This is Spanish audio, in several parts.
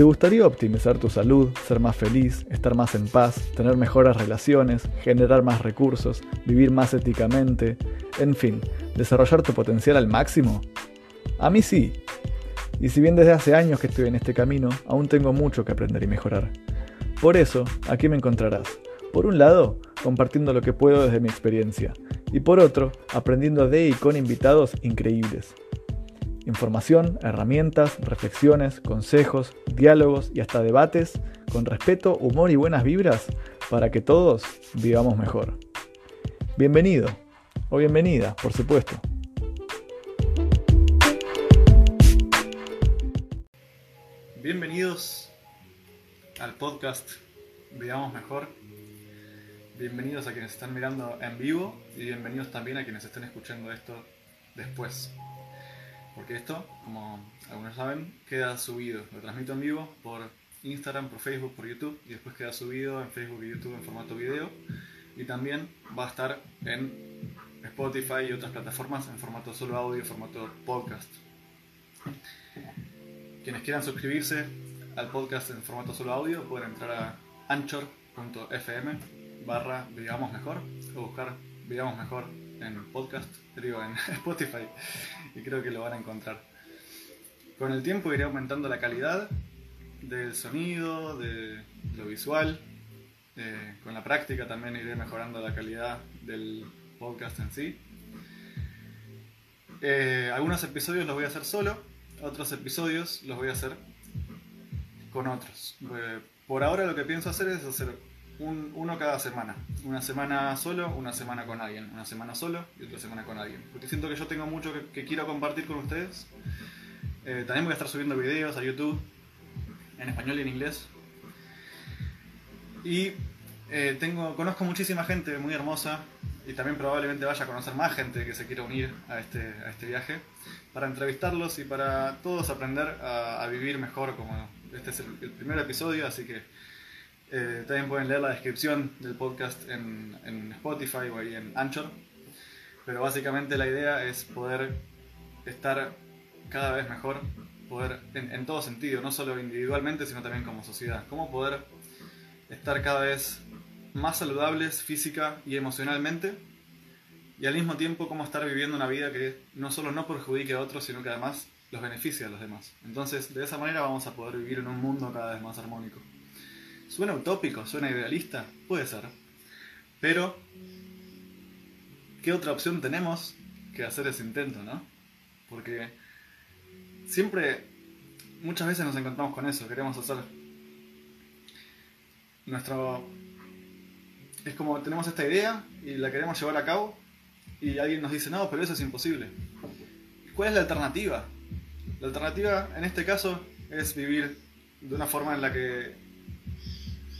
¿Te gustaría optimizar tu salud, ser más feliz, estar más en paz, tener mejores relaciones, generar más recursos, vivir más éticamente, en fin, desarrollar tu potencial al máximo? A mí sí. Y si bien desde hace años que estoy en este camino, aún tengo mucho que aprender y mejorar. Por eso, aquí me encontrarás. Por un lado, compartiendo lo que puedo desde mi experiencia, y por otro, aprendiendo de y con invitados increíbles. Información, herramientas, reflexiones, consejos, diálogos y hasta debates con respeto, humor y buenas vibras para que todos vivamos mejor. Bienvenido o bienvenida, por supuesto. Bienvenidos al podcast Vivamos Mejor. Bienvenidos a quienes están mirando en vivo y bienvenidos también a quienes estén escuchando esto después porque esto, como algunos saben, queda subido. Lo transmito en vivo por Instagram, por Facebook, por YouTube y después queda subido en Facebook y YouTube en formato video y también va a estar en Spotify y otras plataformas en formato solo audio, formato podcast. Quienes quieran suscribirse al podcast en formato solo audio pueden entrar a anchor.fm barra Vivamos Mejor o buscar Vivamos Mejor en podcast, digo en Spotify y creo que lo van a encontrar. Con el tiempo iré aumentando la calidad del sonido, de lo visual. Eh, con la práctica también iré mejorando la calidad del podcast en sí. Eh, algunos episodios los voy a hacer solo, otros episodios los voy a hacer con otros. Eh, por ahora lo que pienso hacer es hacer uno cada semana. Una semana solo, una semana con alguien. Una semana solo y otra semana con alguien. Porque siento que yo tengo mucho que, quiero compartir con ustedes. Eh, también voy a estar subiendo videos a YouTube en español y en inglés. Y eh, tengo, conozco muchísima gente muy hermosa y también probablemente vaya a conocer más gente que se quiera unir a este, a este viaje para entrevistarlos y para todos aprender a, vivir mejor como este es el primer episodio, así que eh, también pueden leer la descripción del podcast en, Spotify o ahí en Anchor. Pero básicamente la idea es poder estar cada vez mejor, poder en, en, todo sentido, no solo individualmente, sino también como sociedad. Cómo poder estar cada vez más saludables física y emocionalmente y al mismo tiempo cómo estar viviendo una vida que no solo no perjudique a otros, sino que además los beneficie a los demás. Entonces, de esa manera vamos a poder vivir en un mundo cada vez más armónico. Suena utópico, suena idealista, puede ser. Pero, ¿qué otra opción tenemos que hacer ese intento, no? Porque siempre, muchas veces nos encontramos con eso, queremos hacer nuestro... Es como tenemos esta idea y la queremos llevar a cabo y alguien nos dice, no, pero eso es imposible. ¿Cuál es la alternativa? La alternativa en este caso es vivir de una forma en la que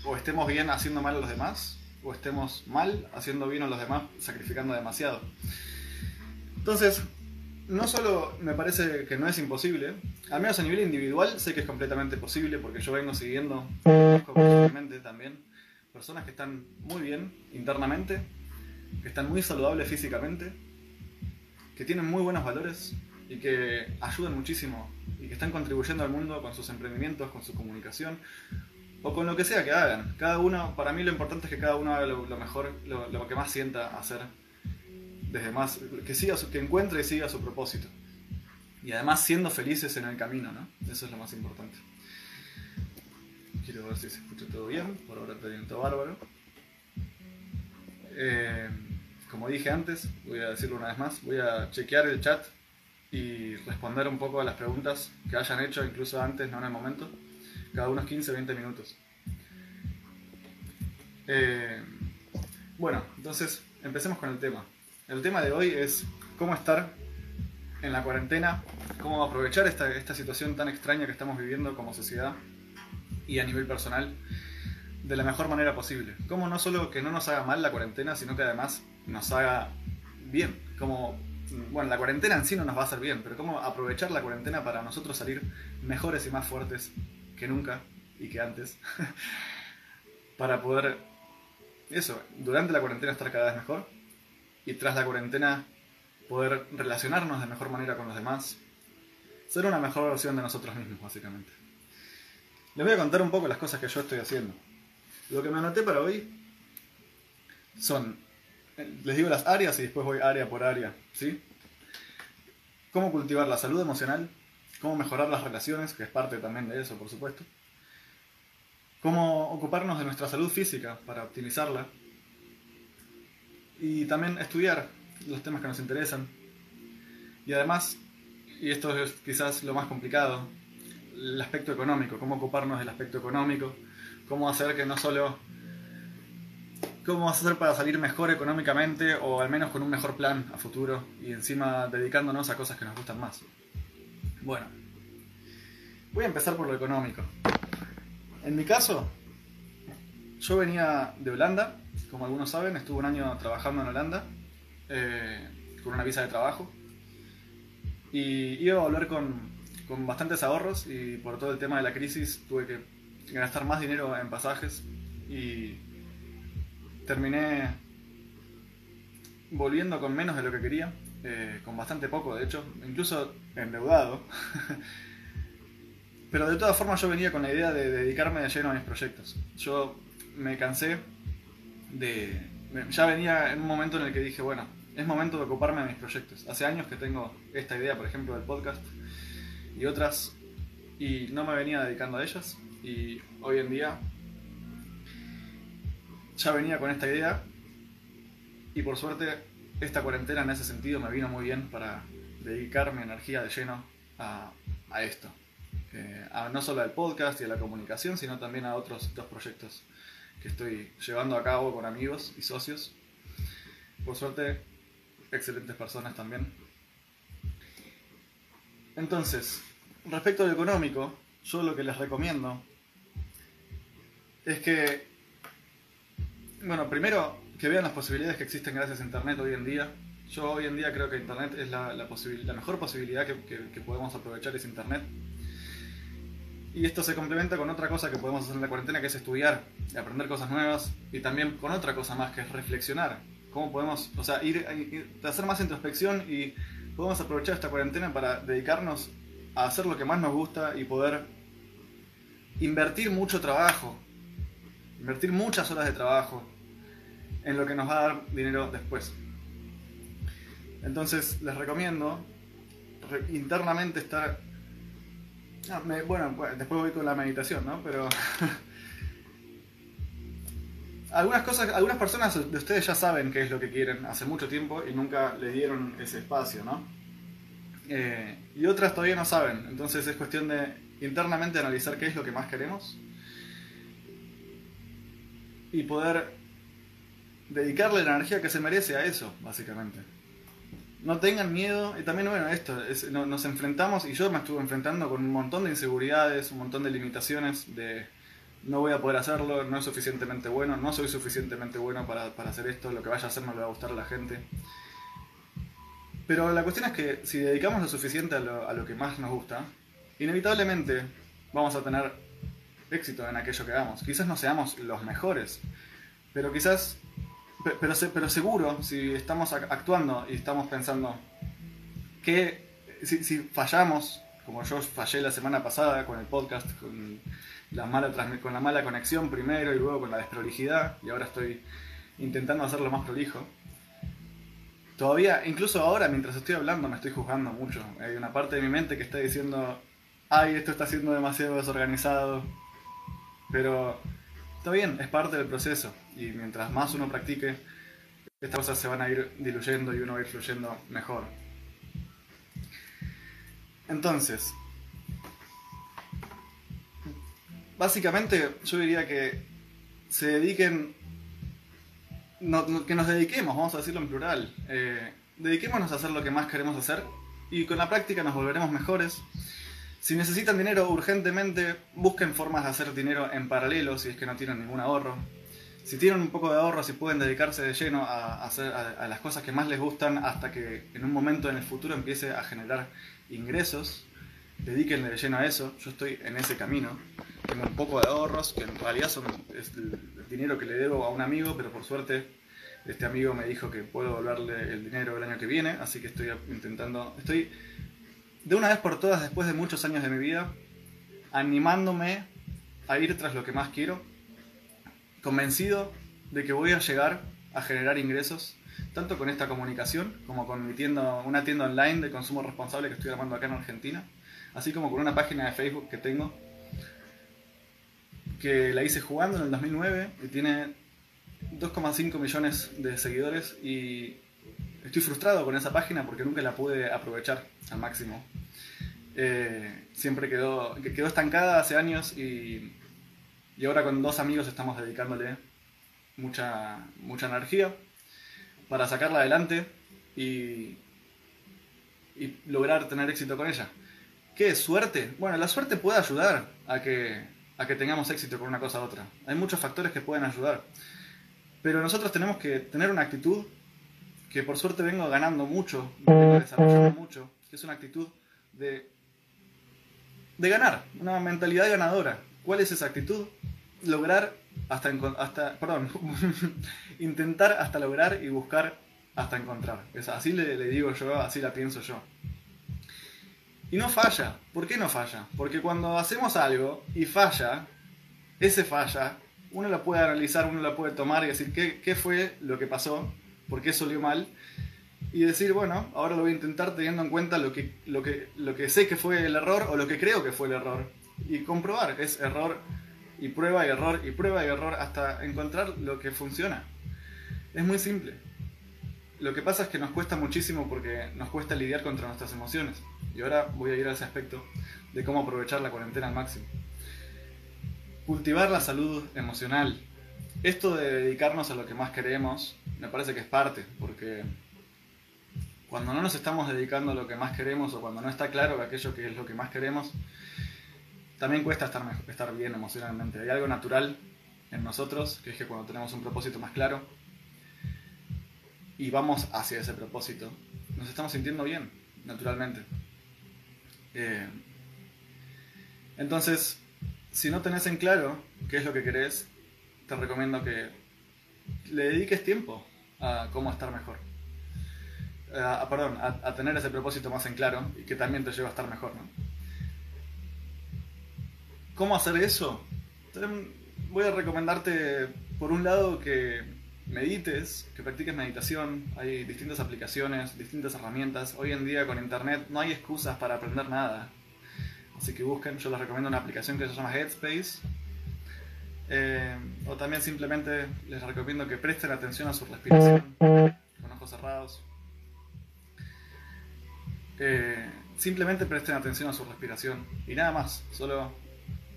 o estemos bien haciendo mal a los demás, o estemos mal haciendo bien a los demás, sacrificando demasiado. Entonces, no solo me parece que no es imposible, al menos a nivel individual sé que es completamente posible porque yo vengo siguiendo también personas que están muy bien internamente, que están muy saludables físicamente, que tienen muy buenos valores y que ayudan muchísimo y que están contribuyendo al mundo con sus emprendimientos, con su comunicación, o con lo que sea que hagan. Cada uno, para mí lo importante es que cada uno haga lo, mejor, lo, que más sienta hacer, desde más, que siga que encuentre y siga su propósito. Y además siendo felices en el camino, ¿no? Eso es lo más importante. Quiero ver si se escucha todo bien, por ahora está bien bárbaro. Eh, como dije antes, voy a decirlo una vez más, voy a chequear el chat y responder un poco a las preguntas que hayan hecho incluso antes, no en el momento cada unos 15-20 minutos. Eh, bueno, entonces empecemos con el tema. El tema de hoy es cómo estar en la cuarentena, cómo aprovechar esta, esta situación tan extraña que estamos viviendo como sociedad y a nivel personal de la mejor manera posible. Cómo no solo que no nos haga mal la cuarentena, sino que además nos haga bien. Bueno, la cuarentena en sí no nos va a hacer bien, pero cómo aprovechar la cuarentena para nosotros salir mejores y más fuertes que nunca y que antes, para poder, eso, durante la cuarentena estar cada vez mejor y tras la cuarentena poder relacionarnos de mejor manera con los demás, ser una mejor versión de nosotros mismos, básicamente. Les voy a contar un poco las cosas que yo estoy haciendo. Lo que me anoté para hoy son, les digo las áreas y después voy área por área, ¿sí? Cómo cultivar la salud emocional, cómo mejorar las relaciones, que es parte también de eso, por supuesto. Cómo ocuparnos de nuestra salud física para optimizarla. Y también estudiar los temas que nos interesan. Y además, y esto es quizás lo más complicado, el aspecto económico, cómo ocuparnos del aspecto económico, cómo hacer que no solo... cómo hacer para salir mejor económicamente o al menos con un mejor plan a futuro y encima dedicándonos a cosas que nos gustan más. Bueno, voy a empezar por lo económico. En mi caso, yo venía de Holanda, como algunos saben, estuve un año trabajando en Holanda eh, con una visa de trabajo y iba a volver con, con bastantes ahorros y por todo el tema de la crisis tuve que gastar más dinero en pasajes y terminé volviendo con menos de lo que quería, eh, con bastante poco de hecho, incluso endeudado. Pero de todas formas yo venía con la idea de dedicarme de lleno a mis proyectos. Yo me cansé de... Ya venía en un momento en el que dije, bueno, es momento de ocuparme de mis proyectos. Hace años que tengo esta idea, por ejemplo, del podcast y otras, y no me venía dedicando a ellas. Y hoy en día ya venía con esta idea y por suerte esta cuarentena en ese sentido me vino muy bien para dedicar mi energía de lleno a, esto. Eh, no solo al podcast y a la comunicación, sino también a otros dos proyectos que estoy llevando a cabo con amigos y socios. Por suerte, excelentes personas también. Entonces, respecto al económico, yo lo que les recomiendo es que, bueno, primero que vean las posibilidades que existen gracias a Internet hoy en día. Yo hoy en día creo que Internet es la, mejor posibilidad que, que podemos aprovechar es Internet y esto se complementa con otra cosa que podemos hacer en la cuarentena, que es estudiar y aprender cosas nuevas. Y también con otra cosa más, que es reflexionar. Cómo podemos, o sea, ir, hacer más introspección y podemos aprovechar esta cuarentena para dedicarnos a hacer lo que más nos gusta y poder invertir mucho trabajo, invertir muchas horas de trabajo en lo que nos va a dar dinero después. Entonces les recomiendo internamente estar Ah, bueno, después voy con la meditación, ¿no? Pero. algunas cosas, algunas personas de ustedes ya saben qué es lo que quieren hace mucho tiempo y nunca le dieron ese espacio, ¿no? Eh, y otras todavía no saben, entonces es cuestión de internamente analizar qué es lo que más queremos y poder dedicarle la energía que se merece a eso, básicamente no tengan miedo. Y también, bueno, esto, nos enfrentamos, y yo me estuve enfrentando con un montón de inseguridades, un montón de limitaciones, de no voy a poder hacerlo, no es suficientemente bueno, no soy suficientemente bueno para, hacer esto, lo que vaya a hacer no le va a gustar a la gente. Pero la cuestión es que si dedicamos lo suficiente a lo, a lo que más nos gusta, inevitablemente vamos a tener éxito en aquello que hagamos. Quizás no seamos los mejores, pero quizás pero, pero seguro, si estamos actuando y estamos pensando que si, fallamos, como yo fallé la semana pasada con el podcast, con la, mala con la mala conexión primero y luego con la desprolijidad, y ahora estoy intentando hacerlo más prolijo. Todavía, incluso ahora mientras estoy hablando, me estoy juzgando mucho. Hay una parte de mi mente que está diciendo, ay, esto está siendo demasiado desorganizado. Pero está bien, es parte del proceso y mientras más uno practique, estas cosas se van a ir diluyendo y uno va a ir fluyendo mejor. Entonces, básicamente yo diría que se dediquen, que nos dediquemos, vamos a decirlo en plural, eh, dediquémonos a hacer lo que más queremos hacer y con la práctica nos volveremos mejores si necesitan dinero urgentemente, busquen formas de hacer dinero en paralelo si es que no tienen ningún ahorro. Si tienen un poco de ahorro, si pueden dedicarse de lleno a, hacer, a, las cosas que más les gustan hasta que en un momento en el futuro empiece a generar ingresos, dedíquenle de lleno a eso. Yo estoy en ese camino. Tengo un poco de ahorros, que en realidad son el dinero que le debo a un amigo, pero por suerte este amigo me dijo que puedo devolverle el dinero el año que viene, así que estoy intentando, estoy de una vez por todas, después de muchos años de mi vida, animándome a ir tras lo que más quiero, convencido de que voy a llegar a generar ingresos, tanto con esta comunicación como con mi tienda, una tienda online de consumo responsable que estoy armando acá en Argentina, así como con una página de Facebook que tengo, que la hice jugando en el 2009 y tiene 2,5 millones de seguidores y estoy frustrado con esa página porque nunca la pude aprovechar al máximo. Eh, siempre quedó, quedó estancada hace años y, y ahora con dos amigos estamos dedicándole mucha, mucha energía para sacarla adelante y, y lograr tener éxito con ella. ¿Qué es suerte? Bueno, la suerte puede ayudar a que, a que tengamos éxito con una cosa u otra. Hay muchos factores que pueden ayudar. Pero nosotros tenemos que tener una actitud que por suerte vengo ganando mucho, vengo desarrollando mucho, que es una actitud de, de ganar, una mentalidad ganadora. ¿Cuál es esa actitud? Lograr hasta, hasta perdón, intentar hasta lograr y buscar hasta encontrar. Es, así le, digo yo, así la pienso yo. Y no falla. ¿Por qué no falla? Porque cuando hacemos algo y falla, ese falla, uno lo puede analizar, uno lo puede tomar y decir qué, qué fue lo que pasó, por qué salió mal, y decir, bueno, ahora lo voy a intentar teniendo en cuenta lo que, lo que, lo que sé que fue el error o lo que creo que fue el error. Y comprobar, es error y prueba y error y prueba y error hasta encontrar lo que funciona. Es muy simple. Lo que pasa es que nos cuesta muchísimo porque nos cuesta lidiar contra nuestras emociones. Y ahora voy a ir a ese aspecto de cómo aprovechar la cuarentena al máximo. Cultivar la salud emocional. Esto de dedicarnos a lo que más queremos me parece que es parte, porque cuando no nos estamos dedicando a lo que más queremos o cuando no está claro que aquello que es lo que más queremos, también cuesta estar, estar bien emocionalmente. Hay algo natural en nosotros, que es que cuando tenemos un propósito más claro y vamos hacia ese propósito, nos estamos sintiendo bien, naturalmente. Eh, entonces, si no tenés en claro qué es lo que querés, te recomiendo que le dediques tiempo a cómo estar mejor. A, perdón, a, tener ese propósito más en claro y que también te lleva a estar mejor. ¿no? ¿Cómo hacer eso? Voy a recomendarte, por un lado, que medites, que practiques meditación. Hay distintas aplicaciones, distintas herramientas. Hoy en día con internet no hay excusas para aprender nada. Así que busquen, yo les recomiendo una aplicación que se llama Headspace. Eh, o también simplemente les recomiendo que presten atención a su respiración, con ojos cerrados. Eh, simplemente presten atención a su respiración y nada más, solo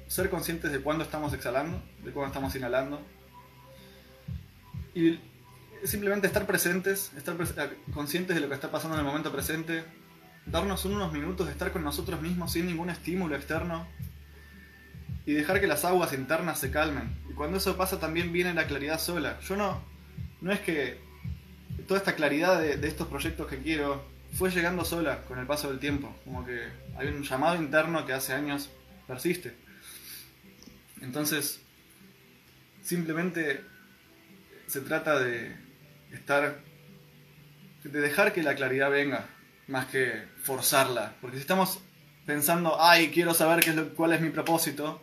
ser conscientes de cuándo estamos exhalando, de cuándo estamos inhalando. Y simplemente estar presentes, estar eh, conscientes de lo que está pasando en el momento presente, darnos unos minutos de estar con nosotros mismos sin ningún estímulo externo y dejar que las aguas internas se calmen. Y cuando eso pasa también viene la claridad sola. Yo no, no es que toda esta claridad de, estos proyectos que quiero fue llegando sola con el paso del tiempo. Como que hay un llamado interno que hace años persiste. Entonces, simplemente se trata de estar, de dejar que la claridad venga, más que forzarla. Porque si estamos pensando, ay, quiero saber qué es lo, cuál es mi propósito,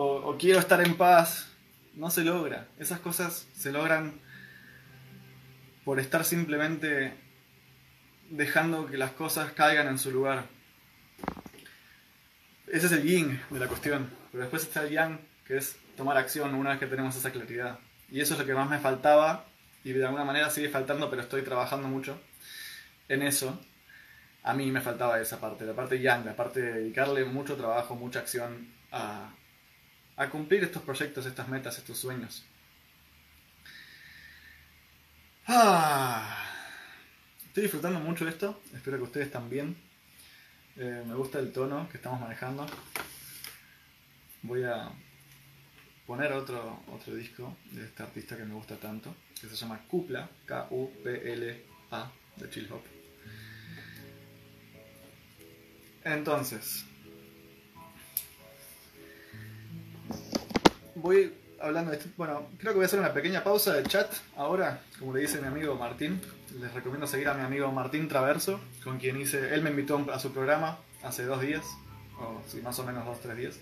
o, quiero estar en paz, no se logra. Esas cosas se logran por estar simplemente dejando que las cosas caigan en su lugar. Ese es el yin de la cuestión. Pero después está el yang, que es tomar acción una vez que tenemos esa claridad. Y eso es lo que más me faltaba y de alguna manera sigue faltando, pero estoy trabajando mucho en eso. A mí me faltaba esa parte, la parte yang, la parte de dedicarle mucho trabajo, mucha acción a, a cumplir estos proyectos, estas metas, estos sueños. Ah, estoy disfrutando mucho de esto, espero que ustedes también. Eh, me gusta el tono que estamos manejando voy a poner otro, otro disco de este artista que me gusta tanto, que se llama Kupla, K-U-P-L-A, de Chill Hop. Entonces, voy hablando de esto. Bueno, creo que voy a hacer una pequeña pausa de chat ahora, como le dice mi amigo Martín. Les recomiendo seguir a mi amigo Martín Traverso, con quien hice. Él me invitó a su programa hace dos días, o sí, más o menos dos, tres días.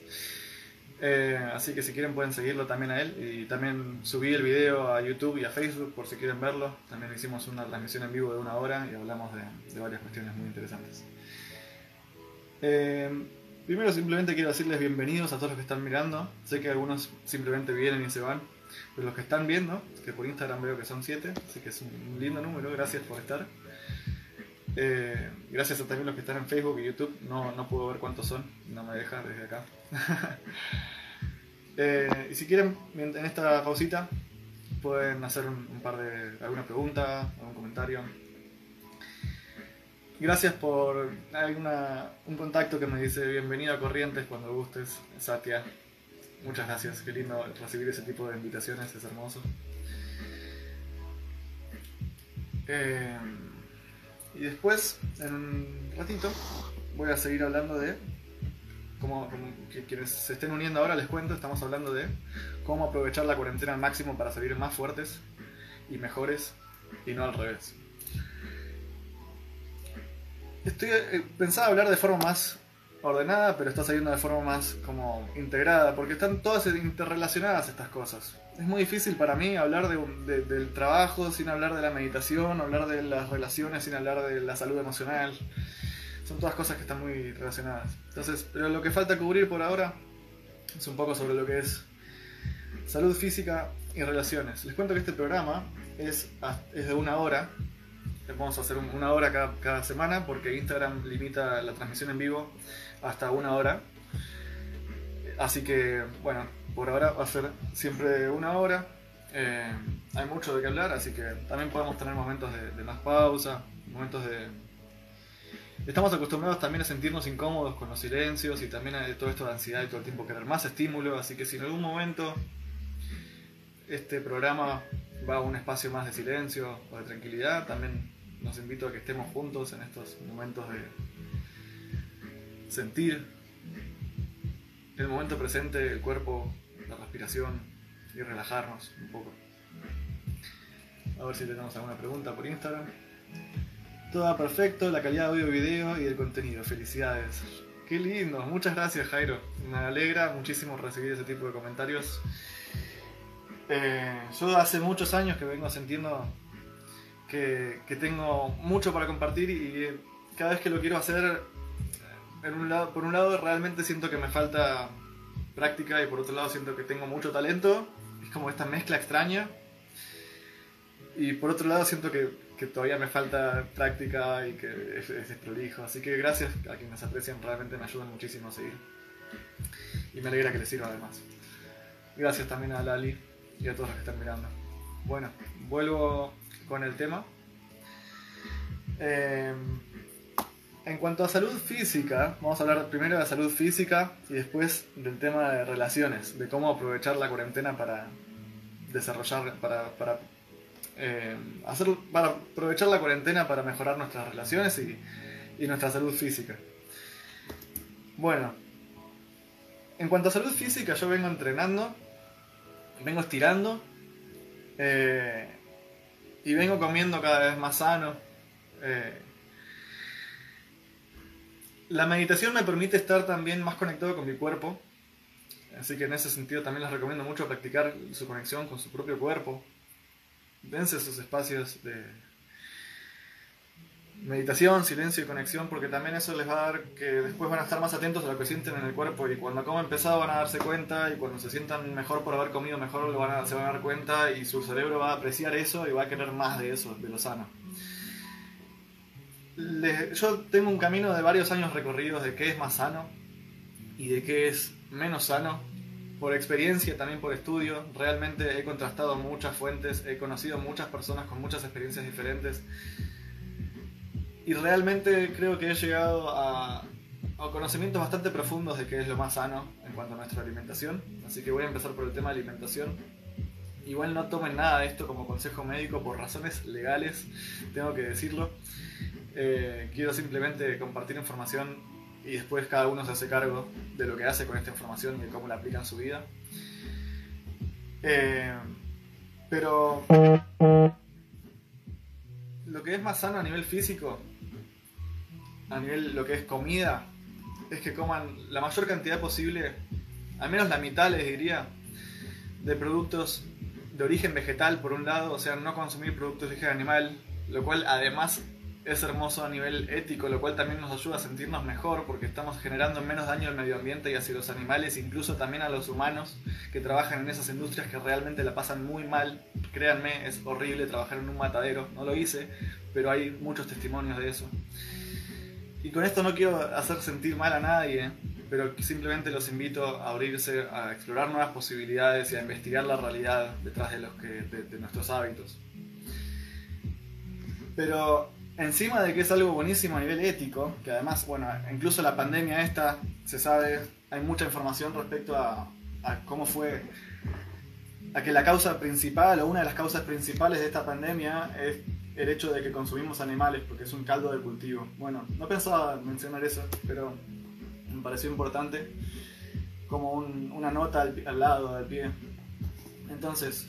Eh, así que si quieren pueden seguirlo también a él. Y también subí el video a YouTube y a Facebook por si quieren verlo. También hicimos una transmisión en vivo de una hora y hablamos de, varias cuestiones muy interesantes. Eh, primero simplemente quiero decirles bienvenidos a todos los que están mirando. Sé que algunos simplemente vienen y se van. Pero los que están viendo, que por Instagram veo que son 7, así que es un lindo número, gracias por estar. Eh, gracias a también los que están en Facebook y YouTube, no, no puedo ver cuántos son, no me deja desde acá. Eh, y si quieren, en esta pausita, pueden hacer un, par de. alguna pregunta, algún comentario. Gracias por. Hay un contacto que me dice bienvenido a Corrientes cuando gustes, Satya. Muchas gracias, qué lindo recibir ese tipo de invitaciones, es hermoso. Eh, y después, en un ratito, voy a seguir hablando de como, que quienes se estén uniendo ahora les cuento, estamos hablando de cómo aprovechar la cuarentena al máximo para salir más fuertes y mejores y no al revés. Estoy eh, pensaba hablar de forma más ordenada, pero está saliendo de forma más como integrada, porque están todas interrelacionadas estas cosas. Es muy difícil para mí hablar del trabajo sin hablar de la meditación, hablar de las relaciones sin hablar de la salud emocional son todas cosas que están muy relacionadas. Entonces, pero lo que falta cubrir por ahora es un poco sobre lo que es salud física y relaciones. Les cuento que este programa es, es de una hora. Vamos a hacer una hora cada, semana porque Instagram limita la transmisión en vivo hasta una hora. Así que, bueno, por ahora va a ser siempre una hora. Eh, hay mucho de qué hablar, así que también podemos tener momentos de más pausa, momentos de, Estamos acostumbrados también a sentirnos incómodos con los silencios y también a todo esto de ansiedad y todo el tiempo querer más estímulo, así que si en algún momento este programa va a un espacio más de silencio o de tranquilidad, también nos invito a que estemos juntos en estos momentos de sentir el momento presente, el cuerpo, la respiración y relajarnos un poco. A ver si tenemos alguna pregunta por Instagram. Todo perfecto, la calidad de audio video y el contenido. Felicidades. Qué lindo, muchas gracias Jairo. Me alegra muchísimo recibir ese tipo de comentarios. Eh, yo hace muchos años que vengo sintiendo que, tengo mucho para compartir y cada vez que lo quiero hacer, en un lado, por un lado realmente siento que me falta práctica y por otro lado siento que tengo mucho talento. Es como esta mezcla extraña. Y por otro lado siento que que todavía me falta práctica y que es, es desprolijo. Así que gracias a quienes aprecian, realmente me ayudan muchísimo a seguir. Y me alegra que les sirva además. Gracias también a Lali y a todos los que están mirando. Bueno, vuelvo con el tema. Eh, en cuanto a salud física, vamos a hablar primero de salud física y después del tema de relaciones, de cómo aprovechar la cuarentena para desarrollar, para, para eh, hacer, para aprovechar la cuarentena para mejorar nuestras relaciones y, nuestra salud física. Bueno, en cuanto a salud física, yo vengo entrenando, vengo estirando eh, y vengo comiendo cada vez más sano. Eh, la meditación me permite estar también más conectado con mi cuerpo, así que en ese sentido también les recomiendo mucho practicar su conexión con su propio cuerpo, dense esos espacios de meditación, silencio y conexión, porque también eso les va a dar que después van a estar más atentos a lo que sienten en el cuerpo. Y cuando comen pesado van a darse cuenta y cuando se sientan mejor por haber comido mejor van a, se van a dar cuenta y su cerebro va a apreciar eso y va a querer más de eso, de lo sano. yo tengo un camino de varios años recorridos de qué es más sano y de qué es menos sano. Por experiencia, también por estudio, realmente he contrastado muchas fuentes, he conocido muchas personas con muchas experiencias diferentes y realmente creo que he llegado a, conocimientos bastante profundos de qué es lo más sano en cuanto a nuestra alimentación. Así que voy a empezar por el tema de alimentación. Igual no tomen nada de esto como consejo médico por razones legales, tengo que decirlo. Eh, quiero simplemente compartir información y después cada uno se hace cargo de lo que hace con esta información y de cómo la aplica en su vida. Eh, pero lo que es más sano a nivel físico, a nivel lo que es comida, es que coman la mayor cantidad posible al menos la mitad les diría, de productos de origen vegetal por un lado, o sea, no consumir productos de origen animal, lo cual además es hermoso a nivel ético, lo cual también nos ayuda a sentirnos mejor porque estamos generando menos daño al medio ambiente y hacia los animales, incluso también a los humanos que trabajan en esas industrias que realmente la pasan muy mal. Créanme, es horrible trabajar en un matadero, no lo hice, pero hay muchos testimonios de eso. Y con esto no quiero hacer sentir mal a nadie, pero simplemente los invito a abrirse, a explorar nuevas posibilidades y a investigar la realidad detrás de, los que, de nuestros hábitos. Pero encima de que es algo buenísimo a nivel ético, que además, bueno, incluso la pandemia esta, se sabe, hay mucha información respecto a, cómo fue, a que la causa principal o una de las causas principales de esta pandemia es el hecho de que consumimos animales, porque es un caldo de cultivo. Bueno, no pensaba mencionar eso, pero me pareció importante como una nota al, al lado del pie. Entonces,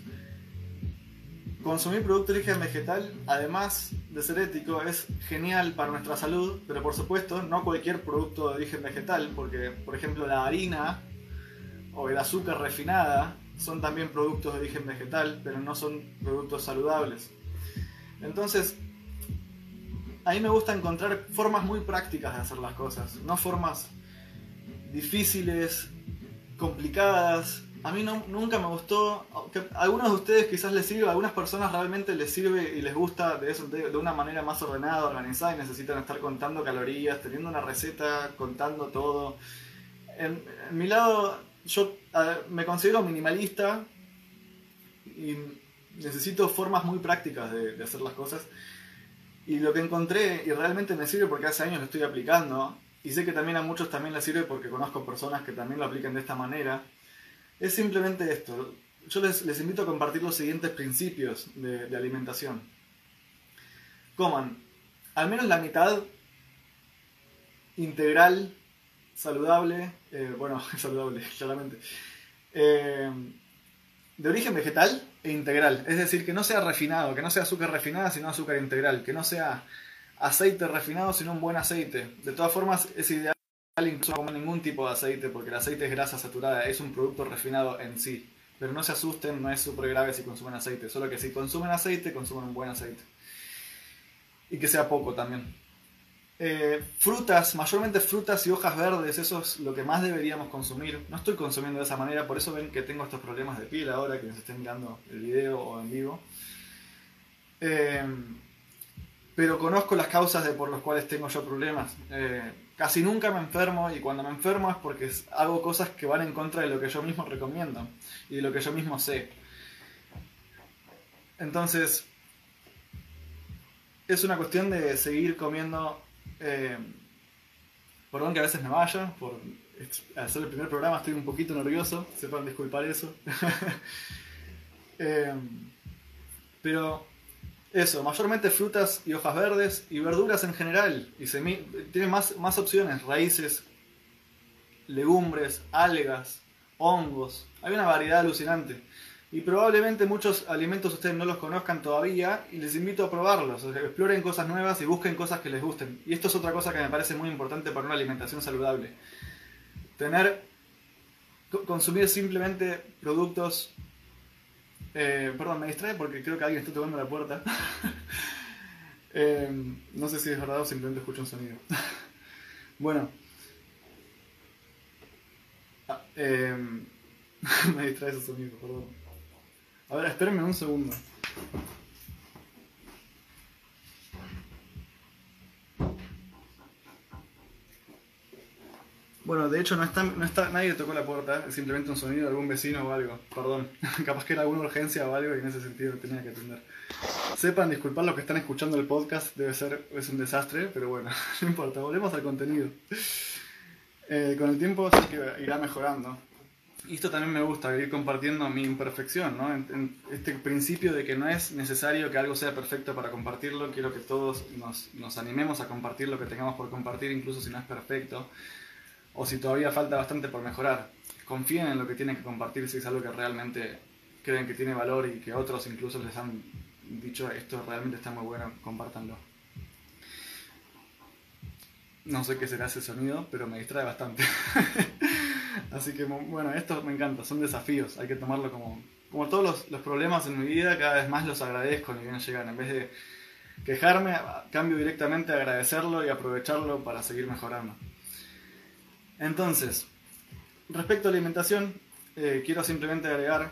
consumir productos de origen vegetal, además de ser ético, es genial para nuestra salud, pero por supuesto no cualquier producto de origen vegetal, porque por ejemplo la harina o el azúcar refinada son también productos de origen vegetal, pero no son productos saludables. Entonces, a mí me gusta encontrar formas muy prácticas de hacer las cosas, no formas difíciles, complicadas, a mí nunca me gustó, a algunos de ustedes quizás les sirve, a algunas personas realmente les sirve y les gusta de, eso, de, una manera más ordenada, organizada y necesitan estar contando calorías, teniendo una receta, contando todo. En, mi lado, yo me considero minimalista y necesito formas muy prácticas de, hacer las cosas. Y lo que encontré, y realmente me sirve porque hace años lo estoy aplicando, y sé que también a muchos también les sirve porque conozco personas que también lo aplican de esta manera, es simplemente esto. Yo les, invito a compartir los siguientes principios de, alimentación. Coman al menos la mitad integral, saludable, eh, bueno, saludable, claramente, eh, de origen vegetal integral. Es decir, que no sea refinado, que no sea azúcar refinada, sino azúcar integral, que no sea aceite refinado, sino un buen aceite. De todas formas, es ideal incluso no comen ningún tipo de aceite porque el aceite es grasa saturada, es un producto refinado en sí. Pero no se asusten, no es súper grave si consumen aceite, solo que si consumen aceite, consumen un buen aceite. Y que sea poco también. Eh, frutas, mayormente frutas y hojas verdes, eso es lo que más deberíamos consumir. No estoy consumiendo de esa manera, por eso ven que tengo estos problemas de piel ahora, que nos estén mirando el video o en vivo. Eh, pero conozco las causas de por las cuales tengo yo problemas. Eh, casi nunca me enfermo y cuando me enfermo es porque hago cosas que van en contra de lo que yo mismo recomiendo y de lo que yo mismo sé. Entonces, es una cuestión de seguir comiendo... Eh, perdón que a veces me vaya, por hacer el primer programa estoy un poquito nervioso, sepan disculpar eso. Eh, pero eso, mayormente frutas y hojas verdes y verduras en general. Y tiene más, más opciones, raíces, legumbres, algas, hongos. Hay una variedad alucinante. Y probablemente muchos alimentos ustedes no los conozcan todavía y les invito a probarlos. exploren cosas nuevas y busquen cosas que les gusten. Y esto es otra cosa que me parece muy importante para una alimentación saludable. Tener, consumir simplemente productos eh, perdón, me distrae porque creo que alguien está tocando la puerta. Eh, no sé si es verdad o simplemente escucho un sonido. bueno. Ah, eh, me distrae ese sonido, perdón. A ver, espérenme un segundo. Bueno, de hecho no está, no está, nadie tocó la puerta, es simplemente un sonido de algún vecino o algo. Perdón, capaz que era alguna urgencia o algo y en ese sentido tenía que atender. Sepan disculpar los que están escuchando el podcast, debe ser es un desastre, pero bueno, no importa, volvemos al contenido. Eh, con el tiempo sí que irá mejorando. Y esto también me gusta, ir compartiendo mi imperfección, ¿no? Este principio de que no es necesario que algo sea perfecto para compartirlo, quiero que todos nos, nos animemos a compartir lo que tengamos por compartir, incluso si no es perfecto o si todavía falta bastante por mejorar. Confíen en lo que tienen que compartir si es algo que realmente creen que tiene valor y que otros incluso les han dicho esto realmente está muy bueno, compártanlo. No sé qué será ese sonido, pero me distrae bastante. Así que bueno, esto me encanta, son desafíos, hay que tomarlo como, como todos los, problemas en mi vida, cada vez más los agradezco ni bien llegan, en vez de quejarme, cambio directamente a agradecerlo y aprovecharlo para seguir mejorando. Entonces, respecto a la alimentación, eh, quiero simplemente agregar,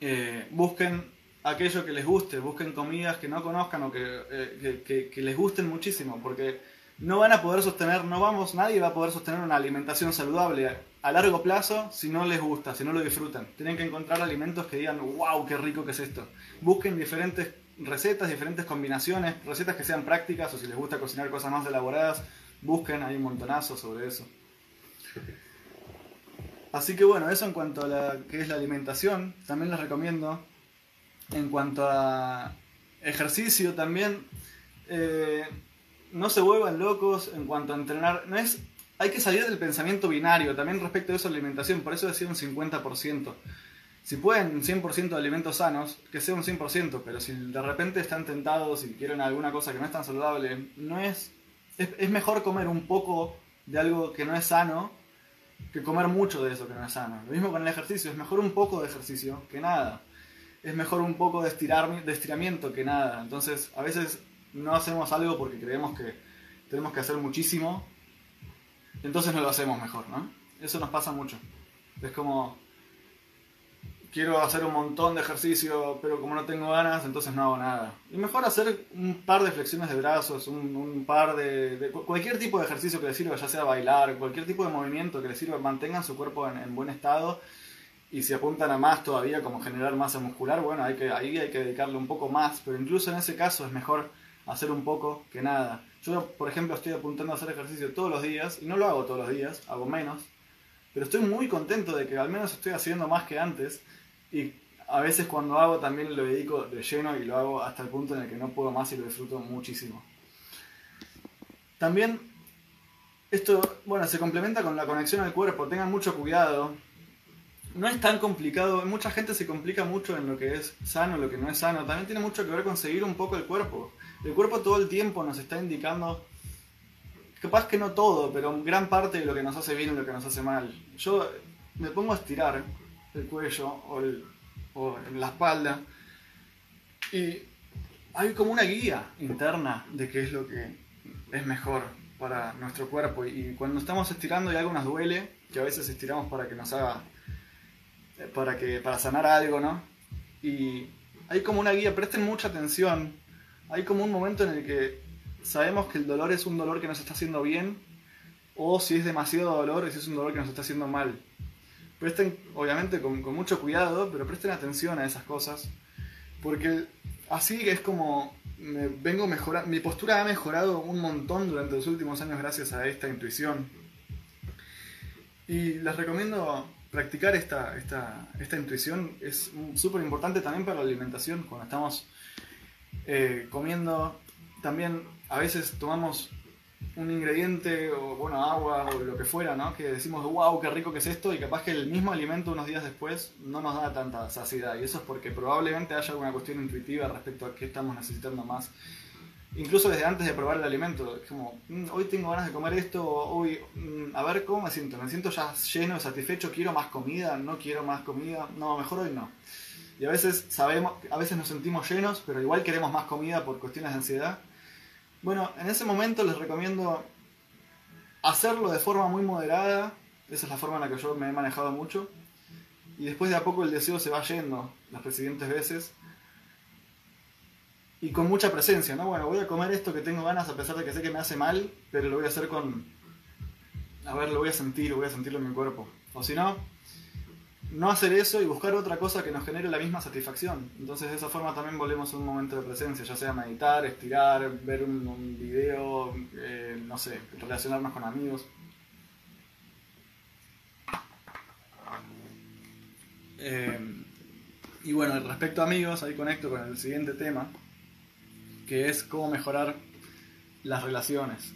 eh, busquen aquello que les guste, busquen comidas que no conozcan o que, eh, que, que, les gusten muchísimo, porque no van a poder sostener, no vamos, nadie va a poder sostener una alimentación saludable a largo plazo si no les gusta, si no lo disfrutan. Tienen que encontrar alimentos que digan, wow, qué rico que es esto. Busquen diferentes recetas, diferentes combinaciones, recetas que sean prácticas o si les gusta cocinar cosas más elaboradas, busquen, hay un montonazo sobre eso. Así que bueno, eso en cuanto a la que es la alimentación, también les recomiendo. En cuanto a ejercicio también, eh, no se vuelvan locos en cuanto a entrenar. No es, hay que salir del pensamiento binario también respecto a eso alimentación, por eso decía un 50%. Si pueden 100% de alimentos sanos, que sea un 100%, pero si de repente están tentados y quieren alguna cosa que no es tan saludable, no es, es, mejor comer un poco de algo que no es sano que comer mucho de eso que no es sano. Lo mismo con el ejercicio, es mejor un poco de ejercicio que nada. Es mejor un poco de, estirar, de estiramiento que nada. Entonces, a veces no hacemos algo porque creemos que tenemos que hacer muchísimo, entonces no lo hacemos mejor, ¿no? Eso nos pasa mucho. Es como, quiero hacer un montón de ejercicio, pero como no tengo ganas, entonces no hago nada. Y mejor hacer un par de flexiones de brazos, un, par de, Cualquier tipo de ejercicio que les sirva, ya sea bailar, cualquier tipo de movimiento que les sirva, mantengan su cuerpo en, buen estado. Y si apuntan a más todavía, como generar masa muscular, bueno, hay que, ahí hay que dedicarle un poco más. Pero incluso en ese caso es mejor hacer un poco que nada. Yo, por ejemplo, estoy apuntando a hacer ejercicio todos los días, y no lo hago todos los días, hago menos. Pero estoy muy contento de que al menos estoy haciendo más que antes y a veces cuando hago también lo dedico de lleno y lo hago hasta el punto en el que no puedo más y lo disfruto muchísimo. También esto, bueno, se complementa con la conexión al cuerpo, tengan mucho cuidado. No es tan complicado, mucha gente se complica mucho en lo que es sano, lo que no es sano. También tiene mucho que ver con seguir un poco el cuerpo. El cuerpo todo el tiempo nos está indicando, capaz que no todo, pero gran parte de lo que nos hace bien y lo que nos hace mal. Yo me pongo a estirar el cuello o, en la espalda. Y hay como una guía interna de qué es lo que es mejor para nuestro cuerpo. Y cuando estamos estirando y algo nos duele, que a veces estiramos para que nos haga, para, que, para sanar algo, ¿no? Y hay como una guía, presten mucha atención. Hay como un momento en el que sabemos que el dolor es un dolor que nos está haciendo bien, o si es demasiado dolor, si es un dolor que nos está haciendo mal presten, obviamente, con, mucho cuidado, pero presten atención a esas cosas, porque así es como me vengo mejorando, mi postura ha mejorado un montón durante los últimos años gracias a esta intuición. Y les recomiendo practicar esta, esta, esta intuición, es súper importante también para la alimentación, cuando estamos eh, comiendo, también a veces tomamos un ingrediente o bueno, agua o lo que fuera, ¿no? Que decimos, wow, qué rico que es esto y capaz que el mismo alimento unos días después no nos da tanta saciedad y eso es porque probablemente haya alguna cuestión intuitiva respecto a qué estamos necesitando más. Incluso desde antes de probar el alimento, es como, mm, hoy tengo ganas de comer esto, hoy, mm, a ver cómo me siento, me siento ya lleno, satisfecho, quiero más comida, no quiero más comida, no, mejor hoy no. Y a veces sabemos, a veces nos sentimos llenos, pero igual queremos más comida por cuestiones de ansiedad bueno, en ese momento les recomiendo hacerlo de forma muy moderada. Esa es la forma en la que yo me he manejado mucho. Y después de a poco el deseo se va yendo las precedentes veces. Y con mucha presencia, ¿no? Bueno, voy a comer esto que tengo ganas a pesar de que sé que me hace mal, pero lo voy a hacer con... A ver, lo voy a sentir, lo voy a sentirlo en mi cuerpo. O si no, no hacer eso y buscar otra cosa que nos genere la misma satisfacción. Entonces de esa forma también volvemos a un momento de presencia, ya sea meditar, estirar, ver un, video, eh, no sé, relacionarnos con amigos. Eh, y bueno, respecto a amigos, ahí conecto con el siguiente tema, que es cómo mejorar las relaciones.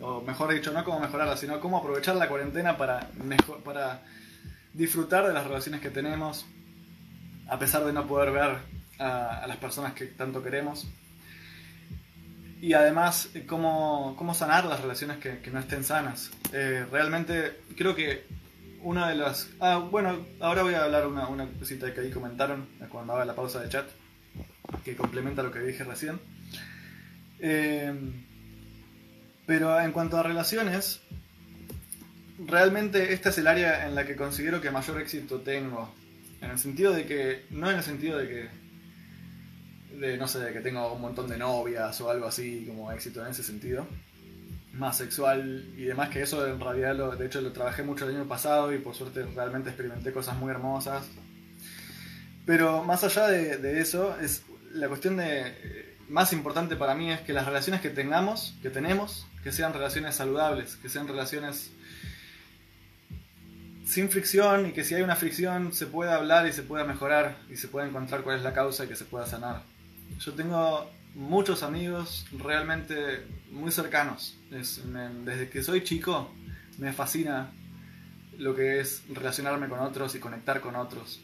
O mejor dicho, no cómo mejorarlas, sino cómo aprovechar la cuarentena para, mejor, para disfrutar de las relaciones que tenemos, a pesar de no poder ver a, las personas que tanto queremos. Y además, cómo, cómo sanar las relaciones que, no estén sanas. Eh, realmente creo que una de las... Ah, bueno, ahora voy a hablar una, una cosita que ahí comentaron cuando haga la pausa de chat, que complementa lo que dije recién. Eh, pero en cuanto a relaciones, realmente este es el área en la que considero que mayor éxito tengo. En el sentido de que, no en el sentido de que, de no sé, de que tengo un montón de novias o algo así como éxito en ese sentido, más sexual y demás que eso en realidad, lo, de hecho lo trabajé mucho el año pasado y por suerte realmente experimenté cosas muy hermosas. Pero más allá de, de eso, es la cuestión de, más importante para mí es que las relaciones que tengamos, que tenemos, que sean relaciones saludables, que sean relaciones sin fricción y que si hay una fricción se pueda hablar y se pueda mejorar y se pueda encontrar cuál es la causa y que se pueda sanar. Yo tengo muchos amigos realmente muy cercanos. desde que soy chico me fascina lo que es relacionarme con otros y conectar con otros.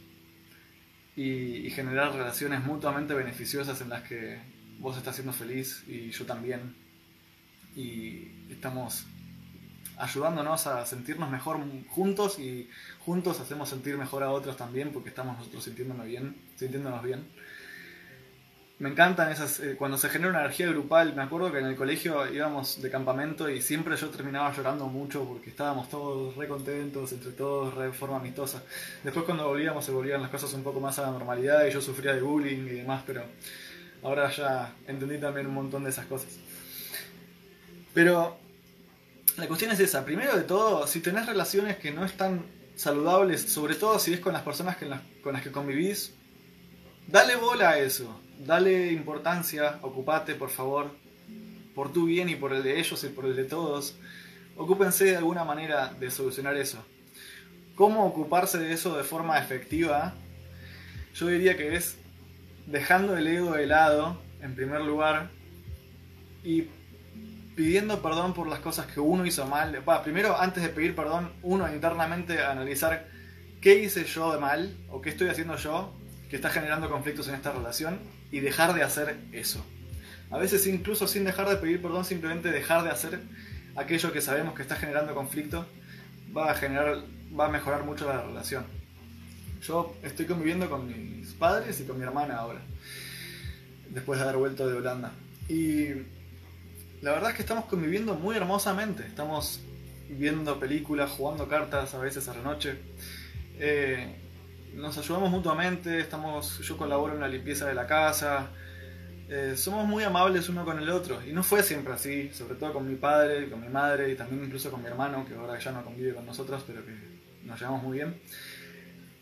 Y, y, generar relaciones mutuamente beneficiosas en las que vos estás siendo feliz y yo también. Y estamos ayudándonos a sentirnos mejor juntos y juntos hacemos sentir mejor a otros también porque estamos nosotros sintiéndonos bien, sintiéndonos bien. Me encantan esas, eh, cuando se genera una energía grupal, me acuerdo que en el colegio íbamos de campamento y siempre yo terminaba llorando mucho porque estábamos todos re contentos, entre todos, re forma amistosa. Después cuando volvíamos se volvían las cosas un poco más a la normalidad y yo sufría de bullying y demás, pero ahora ya entendí también un montón de esas cosas. Pero la cuestión es esa. Primero de todo, si tenés relaciones que no están saludables, sobre todo si es con las personas con las que convivís, dale bola a eso. Dale importancia, ocupate por favor, por tu bien y por el de ellos y por el de todos. Ocúpense de alguna manera de solucionar eso. ¿Cómo ocuparse de eso de forma efectiva? Yo diría que es dejando el ego de lado, en primer lugar, y pidiendo perdón por las cosas que uno hizo mal. primero, antes de pedir perdón, uno internamente analizar qué hice yo de mal o qué estoy haciendo yo que está generando conflictos en esta relación y dejar de hacer eso. A veces incluso sin dejar de pedir perdón, simplemente dejar de hacer aquello que sabemos que está generando conflicto va a generar, va a mejorar mucho la relación. Yo estoy conviviendo con mis padres y con mi hermana ahora, después de haber vuelto de Holanda. Y la verdad es que estamos conviviendo muy hermosamente. Estamos viendo películas, jugando cartas a veces a la noche. Eh, nos ayudamos mutuamente, estamos, yo colaboro en la limpieza de la casa. Eh, somos muy amables uno con el otro. Y no fue siempre así, sobre todo con mi padre, con mi madre y también incluso con mi hermano, que ahora ya no convive con nosotros, pero que nos llevamos muy bien.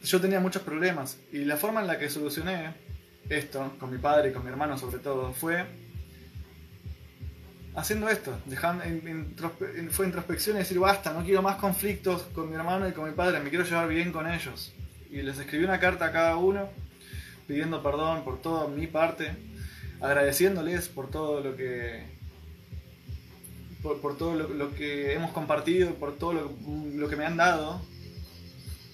Yo tenía muchos problemas y la forma en la que solucioné esto, con mi padre y con mi hermano sobre todo, fue haciendo esto, fue introspección y decir, basta, no quiero más conflictos con mi hermano y con mi padre, me quiero llevar bien con ellos. Y les escribí una carta a cada uno, pidiendo perdón por toda mi parte, agradeciéndoles por todo lo que por, todo lo, que hemos compartido, por todo lo, que me han dado.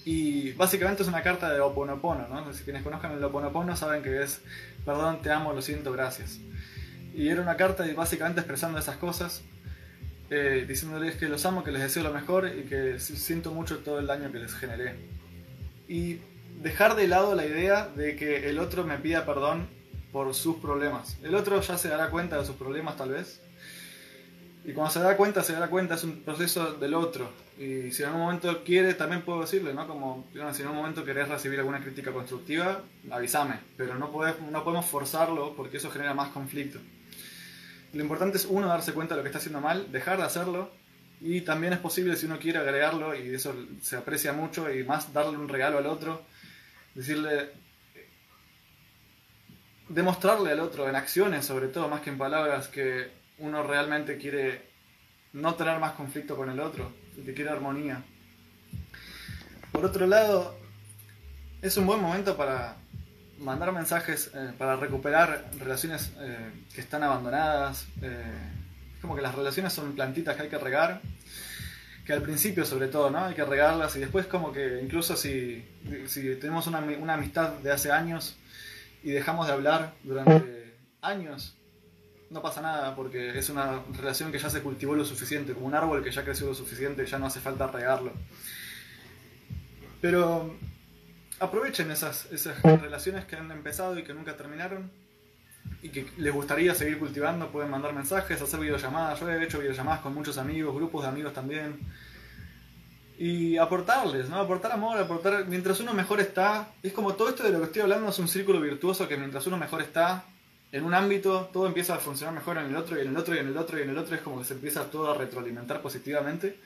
Y básicamente es una carta de Oponopono, ¿no? Si quienes conozcan el Oponopono saben que es perdón, te amo, lo siento, gracias. Y era una carta básicamente expresando esas cosas, eh, diciéndoles que los amo, que les deseo lo mejor y que siento mucho todo el daño que les generé. Y dejar de lado la idea de que el otro me pida perdón por sus problemas. El otro ya se dará cuenta de sus problemas tal vez. Y cuando se da cuenta, se dará cuenta, es un proceso del otro. Y si en algún momento quiere, también puedo decirle, ¿no? Como si en algún momento querés recibir alguna crítica constructiva, avísame. Pero no, no podemos forzarlo porque eso genera más conflicto. Lo importante es uno darse cuenta de lo que está haciendo mal, dejar de hacerlo y también es posible si uno quiere agregarlo y eso se aprecia mucho y más darle un regalo al otro, decirle, demostrarle al otro en acciones sobre todo más que en palabras que uno realmente quiere no tener más conflicto con el otro y que quiere armonía. Por otro lado, es un buen momento para mandar mensajes eh, para recuperar relaciones eh, que están abandonadas. Eh, es como que las relaciones son plantitas que hay que regar, que al principio sobre todo, ¿no? Hay que regarlas y después como que incluso si, si tenemos una, una, amistad de hace años y dejamos de hablar durante años, no pasa nada porque es una relación que ya se cultivó lo suficiente, como un árbol que ya creció lo suficiente, ya no hace falta regarlo. Pero aprovechen esas, esas relaciones que han empezado y que nunca terminaron y que les gustaría seguir cultivando, pueden mandar mensajes, hacer videollamadas. Yo he hecho videollamadas con muchos amigos, grupos de amigos también. Y aportarles, ¿no? Aportar amor, aportar. Mientras uno mejor está. Es como todo esto de lo que estoy hablando es un círculo virtuoso que mientras uno mejor está en un ámbito, todo empieza a funcionar mejor en el otro, y en el otro, y en el otro, y en el otro. Es como que se empieza todo a retroalimentar positivamente.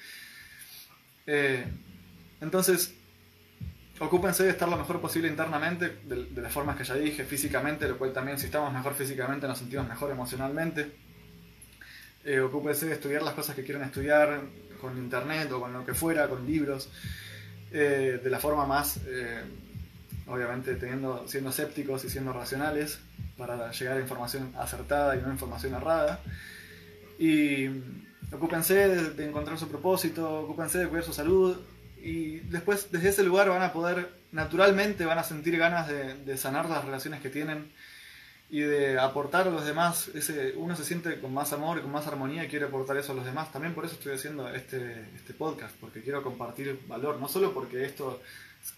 Eh, entonces, ocúpense de estar lo mejor posible internamente, de, las formas que ya dije, físicamente, lo cual también si estamos mejor físicamente nos sentimos mejor emocionalmente. Eh, ocúpense de estudiar las cosas que quieren estudiar con internet o con lo que fuera, con libros, eh, de la forma más, eh, obviamente teniendo, siendo escépticos y siendo racionales para llegar a información acertada y no información errada. Y ocúpense de encontrar su propósito, ocúpense de cuidar su salud, y después desde ese lugar van a poder, naturalmente van a sentir ganas de, sanar las relaciones que tienen y de aportar a los demás. Ese, uno se siente con más amor con más armonía y quiere aportar eso a los demás. También por eso estoy haciendo este, este podcast, porque quiero compartir valor, no solo porque esto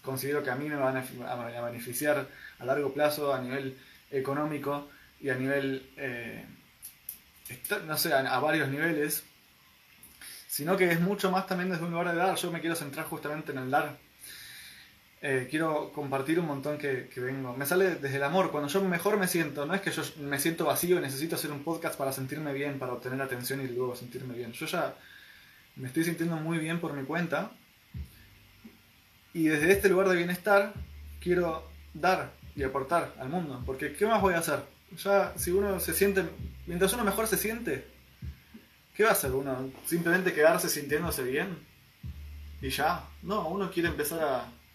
considero que a mí me va a, beneficiar a largo plazo a nivel económico y a nivel, eh, no sé, a varios niveles, sino que es mucho más también desde un lugar de dar. Yo me quiero centrar justamente en el dar. Eh, quiero compartir un montón que, vengo. Me sale desde el amor. Cuando yo mejor me siento, no es que yo me siento vacío y necesito hacer un podcast para sentirme bien, para obtener atención y luego sentirme bien. Yo ya me estoy sintiendo muy bien por mi cuenta. Y desde este lugar de bienestar quiero dar y aportar al mundo. Porque ¿qué más voy a hacer? Ya si uno se siente, mientras uno mejor se siente, ¿Qué va a hacer uno? ¿Simplemente quedarse sintiéndose bien? Y ya. No, uno quiere empezar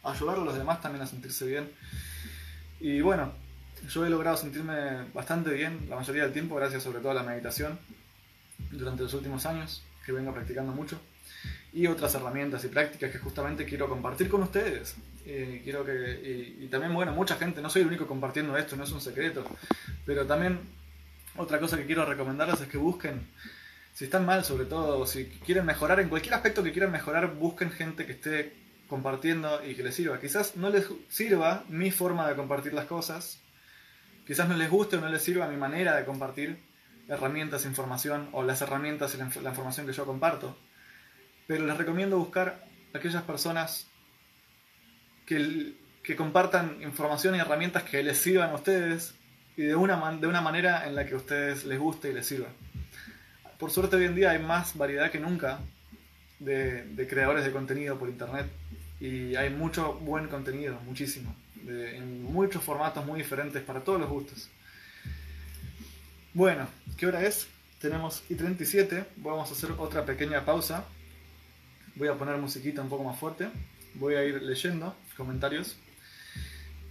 a ayudar a los demás también a sentirse bien. Y bueno, yo he logrado sentirme bastante bien la mayoría del tiempo, gracias sobre todo a la meditación, durante los últimos años, que vengo practicando mucho. Y otras herramientas y prácticas que justamente quiero compartir con ustedes. Y quiero que, y también, bueno, mucha gente, no soy el único compartiendo esto, no es un secreto, pero también otra cosa que quiero recomendarles es que busquen si están mal, sobre todo, si quieren mejorar, en cualquier aspecto que quieran mejorar, busquen gente que esté compartiendo y que les sirva. Quizás no les sirva mi forma de compartir las cosas, quizás no les guste o no les sirva mi manera de compartir herramientas, información o las herramientas y la, información que yo comparto. Pero les recomiendo buscar aquellas personas que, que compartan información y herramientas que les sirvan a ustedes y de una, de una manera en la que a ustedes les guste y les sirva por suerte hoy en día hay más variedad que nunca de, creadores de contenido por internet y hay mucho buen contenido, muchísimo, en muchos formatos muy diferentes para todos los gustos. Bueno, ¿qué hora es? Tenemos y 37, vamos a hacer otra pequeña pausa. Voy a poner musiquita un poco más fuerte, voy a ir leyendo comentarios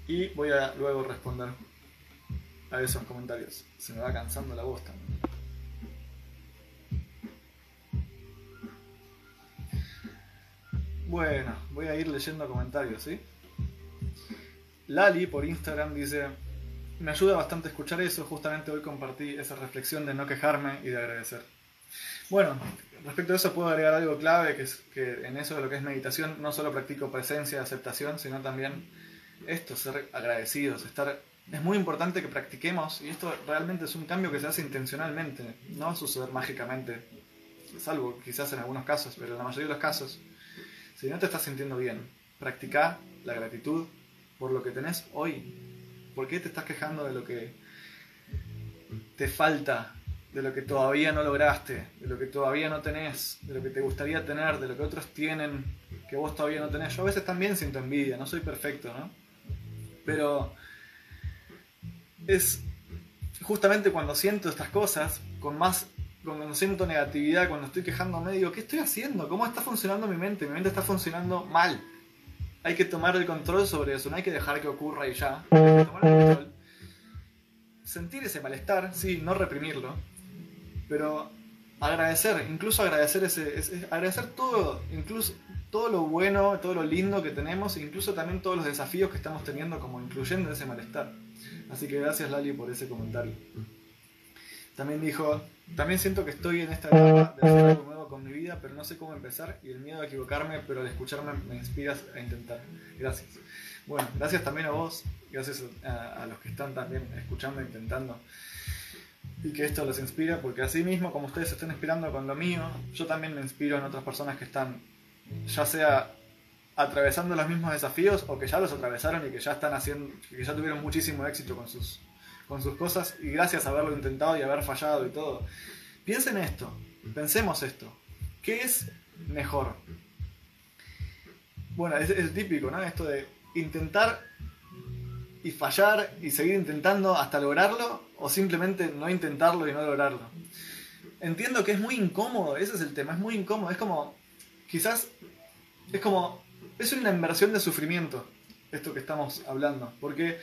y voy a luego responder a esos comentarios. Se me va cansando la voz también. Bueno, voy a ir leyendo comentarios, ¿sí? Lali por Instagram dice, me ayuda bastante escuchar eso, justamente hoy compartí esa reflexión de no quejarme y de agradecer. Bueno, respecto a eso puedo agregar algo clave, que es que en eso de lo que es meditación no solo practico presencia, aceptación, sino también esto, ser agradecidos, estar... Es muy importante que practiquemos, y esto realmente es un cambio que se hace intencionalmente, no va a suceder mágicamente, salvo quizás en algunos casos, pero en la mayoría de los casos si no te estás sintiendo bien, practica la gratitud por lo que tenés hoy. ¿Por qué te estás quejando de lo que te falta, de lo que todavía no lograste, de lo que todavía no tenés, de lo que te gustaría tener, de lo que otros tienen que vos todavía no tenés? Yo a veces también siento envidia, no soy perfecto, ¿no? Pero es justamente cuando siento estas cosas, con más cuando siento negatividad, cuando estoy quejándome, digo, ¿qué estoy haciendo? ¿Cómo está funcionando mi mente? Mi mente está funcionando mal. Hay que tomar el control sobre eso, no hay que dejar que ocurra y ya. Hay que tomar el control. Sentir ese malestar, sí, no reprimirlo, pero agradecer, incluso agradecer ese, agradecer todo, incluso todo lo bueno, todo lo lindo que tenemos, e incluso también todos los desafíos que estamos teniendo, como incluyendo ese malestar. Así que gracias Lali por ese comentario. También dijo, también siento que estoy en esta etapa de hacer algo nuevo con mi vida, pero no sé cómo empezar y el miedo a equivocarme, pero al escucharme me inspiras a intentar. Gracias. Bueno, gracias también a vos, gracias a, los que están también escuchando, intentando y que esto los inspira, porque así mismo como ustedes se están inspirando con lo mío, yo también me inspiro en otras personas que están, ya sea atravesando los mismos desafíos o que ya los atravesaron y que ya están haciendo, que ya tuvieron muchísimo éxito con sus, con sus cosas y gracias a haberlo intentado y haber fallado y todo. Piensen esto, pensemos esto. ¿Qué es mejor? Bueno, es, es típico, ¿no? Esto de intentar y fallar y seguir intentando hasta lograrlo o simplemente no intentarlo y no lograrlo. Entiendo que es muy incómodo, ese es el tema, es muy incómodo, es como, quizás, es como, es una inversión de sufrimiento esto que estamos hablando, porque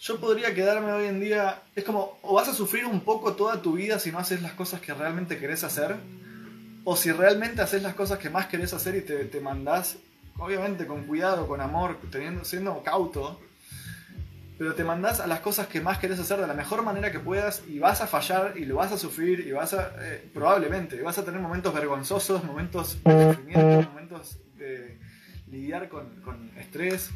yo podría quedarme hoy en día, es como, o vas a sufrir un poco toda tu vida si no haces las cosas que realmente querés hacer, o si realmente haces las cosas que más querés hacer y te, te mandás, obviamente con cuidado, con amor, teniendo, siendo cauto, pero te mandás a las cosas que más querés hacer de la mejor manera que puedas y vas a fallar y lo vas a sufrir y vas a, eh, probablemente, vas a tener momentos vergonzosos, momentos de sufrimiento, momentos de lidiar con, estrés,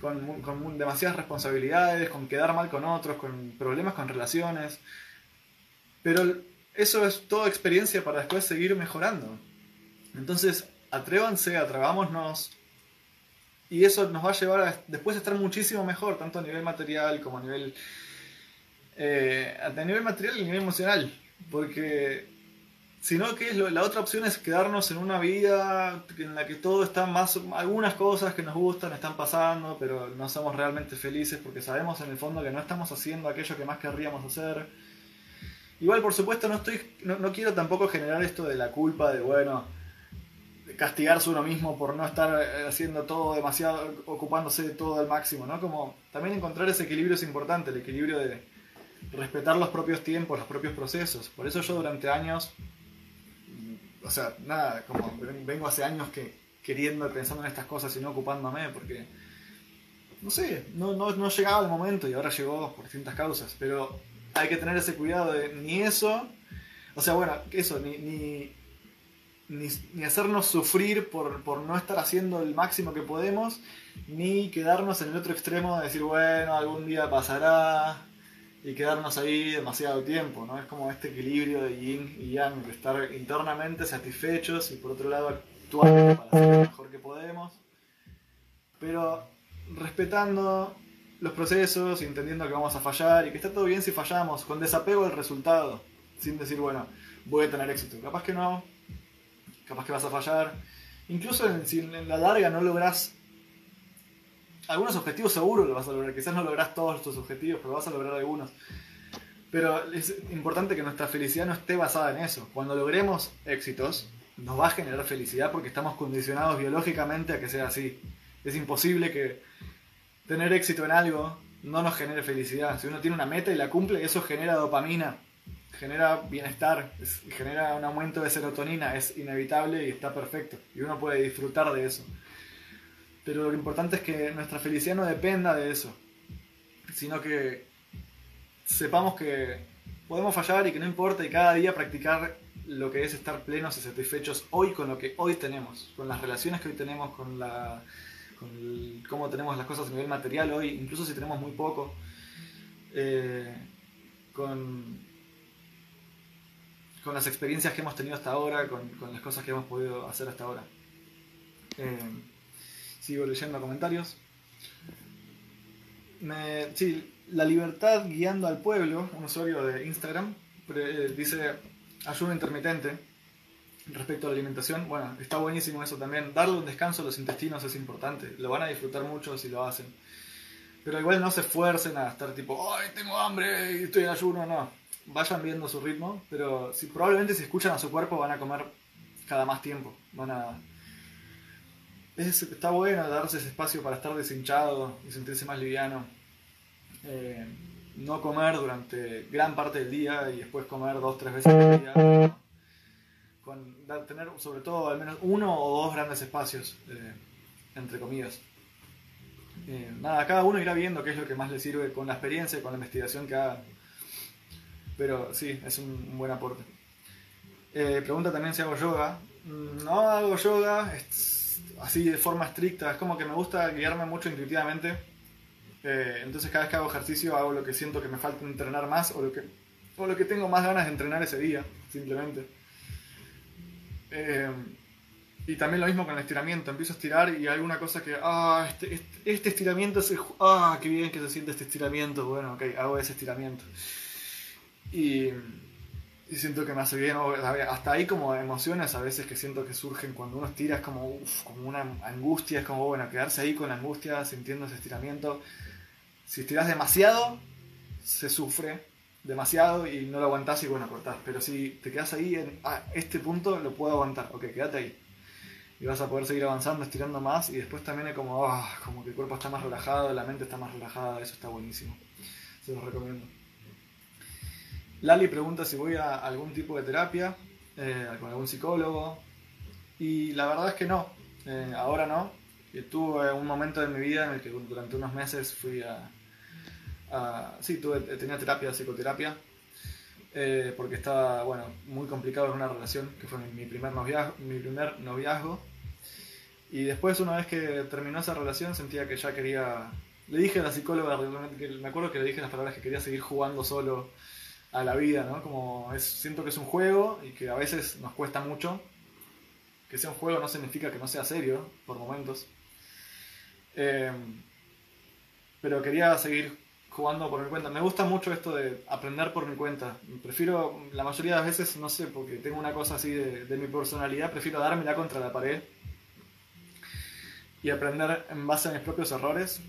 con, con, demasiadas responsabilidades, con quedar mal con otros, con problemas con relaciones. Pero eso es toda experiencia para después seguir mejorando. Entonces, atrévanse, atrevámonos y eso nos va a llevar a después a estar muchísimo mejor, tanto a nivel material como a nivel, eh, a nivel material y a nivel emocional. Porque si no, ¿qué es lo? la otra opción es quedarnos en una vida en la que todo está más, algunas cosas que nos gustan están pasando, pero no somos realmente felices porque sabemos en el fondo que no estamos haciendo aquello que más querríamos hacer. Igual, por supuesto, no, estoy, no quiero tampoco generar esto de la culpa de, bueno, castigarse uno mismo por no estar eh, haciendo todo demasiado, ocupándose de todo al máximo, ¿no? Como también encontrar ese equilibrio es importante, el equilibrio de respetar los propios tiempos, los propios procesos. Por eso yo durante años, o sea, nada, como vengo hace años que queriendo, pensando en estas cosas y no ocupándome, porque, no sé, no, no, no llegaba el momento y ahora llegó por distintas causas, pero hay que tener ese cuidado de ni eso, o sea, bueno, eso, ni, ni ni, hacernos sufrir por, no estar haciendo el máximo que podemos, ni quedarnos en el otro extremo de decir, bueno, algún día pasará y quedarnos ahí demasiado tiempo, ¿no? Es como este equilibrio de yin y yang, de estar internamente satisfechos y por otro lado actuar para hacer lo mejor que podemos, pero respetando los procesos, entendiendo que vamos a fallar y que está todo bien si fallamos, con desapego del resultado, sin decir, bueno, voy a tener éxito. Capaz que no, capaz que vas a fallar. Incluso en, si en la larga no logras algunos objetivos seguro lo vas a lograr. Quizás no logras todos tus objetivos, pero vas a lograr algunos. Pero es importante que nuestra felicidad no esté basada en eso. Cuando logremos éxitos, nos va a generar felicidad porque estamos condicionados biológicamente a que sea así. Es imposible que tener éxito en algo no nos genere felicidad. Si uno tiene una meta y la cumple, eso genera dopamina genera bienestar, genera un aumento de serotonina, es inevitable y está perfecto. Y uno puede disfrutar de eso. Pero lo importante es que nuestra felicidad no dependa de eso, sino que sepamos que podemos fallar y que no importa y cada día practicar lo que es estar plenos y satisfechos hoy con lo que hoy tenemos, con las relaciones que hoy tenemos, con, la, con cómo tenemos las cosas a nivel material hoy, incluso si tenemos muy poco, eh, con las experiencias que hemos tenido hasta ahora, con, las cosas que hemos podido hacer hasta ahora. Eh, sigo leyendo comentarios. sí, la libertad guiando al pueblo, un usuario de Instagram, eh, dice ayuda intermitente respecto a la alimentación. Bueno, está buenísimo eso también. Darle un descanso a los intestinos es importante. Lo van a disfrutar mucho si lo hacen. Pero igual no se esfuercen a estar tipo, ¡ay, tengo hambre y estoy en ayuno! No vayan viendo su ritmo, pero si, probablemente si escuchan a su cuerpo van a comer cada más tiempo. Van a... está bueno darse ese espacio para estar deshinchado y sentirse más liviano. Eh, no comer durante gran parte del día y después comer dos, tres veces al día. Con, tener sobre todo al menos uno o dos grandes espacios eh, entre comidas. Eh, nada, cada uno irá viendo qué es lo que más le sirve con la experiencia y con la investigación que haga pero sí, es un, buen aporte. Eh, pregunta también si hago yoga. Mm, No hago yoga es- así de forma estricta, es como que me gusta guiarme mucho intuitivamente. Eh, entonces cada vez que hago ejercicio hago lo que siento que me falta entrenar más o lo que, o lo que tengo más ganas de entrenar ese día, simplemente. Eh, y también lo mismo con el estiramiento, empiezo a estirar y hay alguna cosa que, ah, este, este, este estiramiento, se, ah, qué bien que se siente este estiramiento, bueno, ok, hago ese estiramiento. Y, y siento que me hace bien, hasta ahí como emociones a veces que siento que surgen cuando uno estira, es como, uf, como una angustia, es como, bueno, quedarse ahí con la angustia, sintiendo ese estiramiento. Si estiras demasiado, se sufre demasiado y no lo aguantás y bueno, cortás. Pero si te quedas ahí en ah, este punto, lo puedo aguantar, ok, quédate ahí. Y vas a poder seguir avanzando, estirando más y después también es como, ah, como que el cuerpo está más relajado, la mente está más relajada, eso está buenísimo. Se los recomiendo. Lali pregunta si voy a algún tipo de terapia, eh, con algún psicólogo. Y la verdad es que no, eh, ahora no. Tuve un momento de mi vida en el que durante unos meses fui a... sí, tuve, tenía terapia, psicoterapia, eh, porque estaba, bueno, muy complicado en una relación, que fue primer noviazgo, mi primer noviazgo. Y después, una vez que terminó esa relación, sentía que ya quería... Le dije a la psicóloga, me acuerdo que le dije las palabras que quería seguir jugando solo a la vida, ¿no? Como es, siento que es un juego y que a veces nos cuesta mucho. Que sea un juego no significa que no sea serio, por momentos. Eh, pero quería seguir jugando por mi cuenta. Me gusta mucho esto de aprender por mi cuenta. Prefiero, la mayoría de las veces, no sé, porque tengo una cosa así de, mi personalidad, prefiero dármela contra la pared y aprender en base a mis propios errores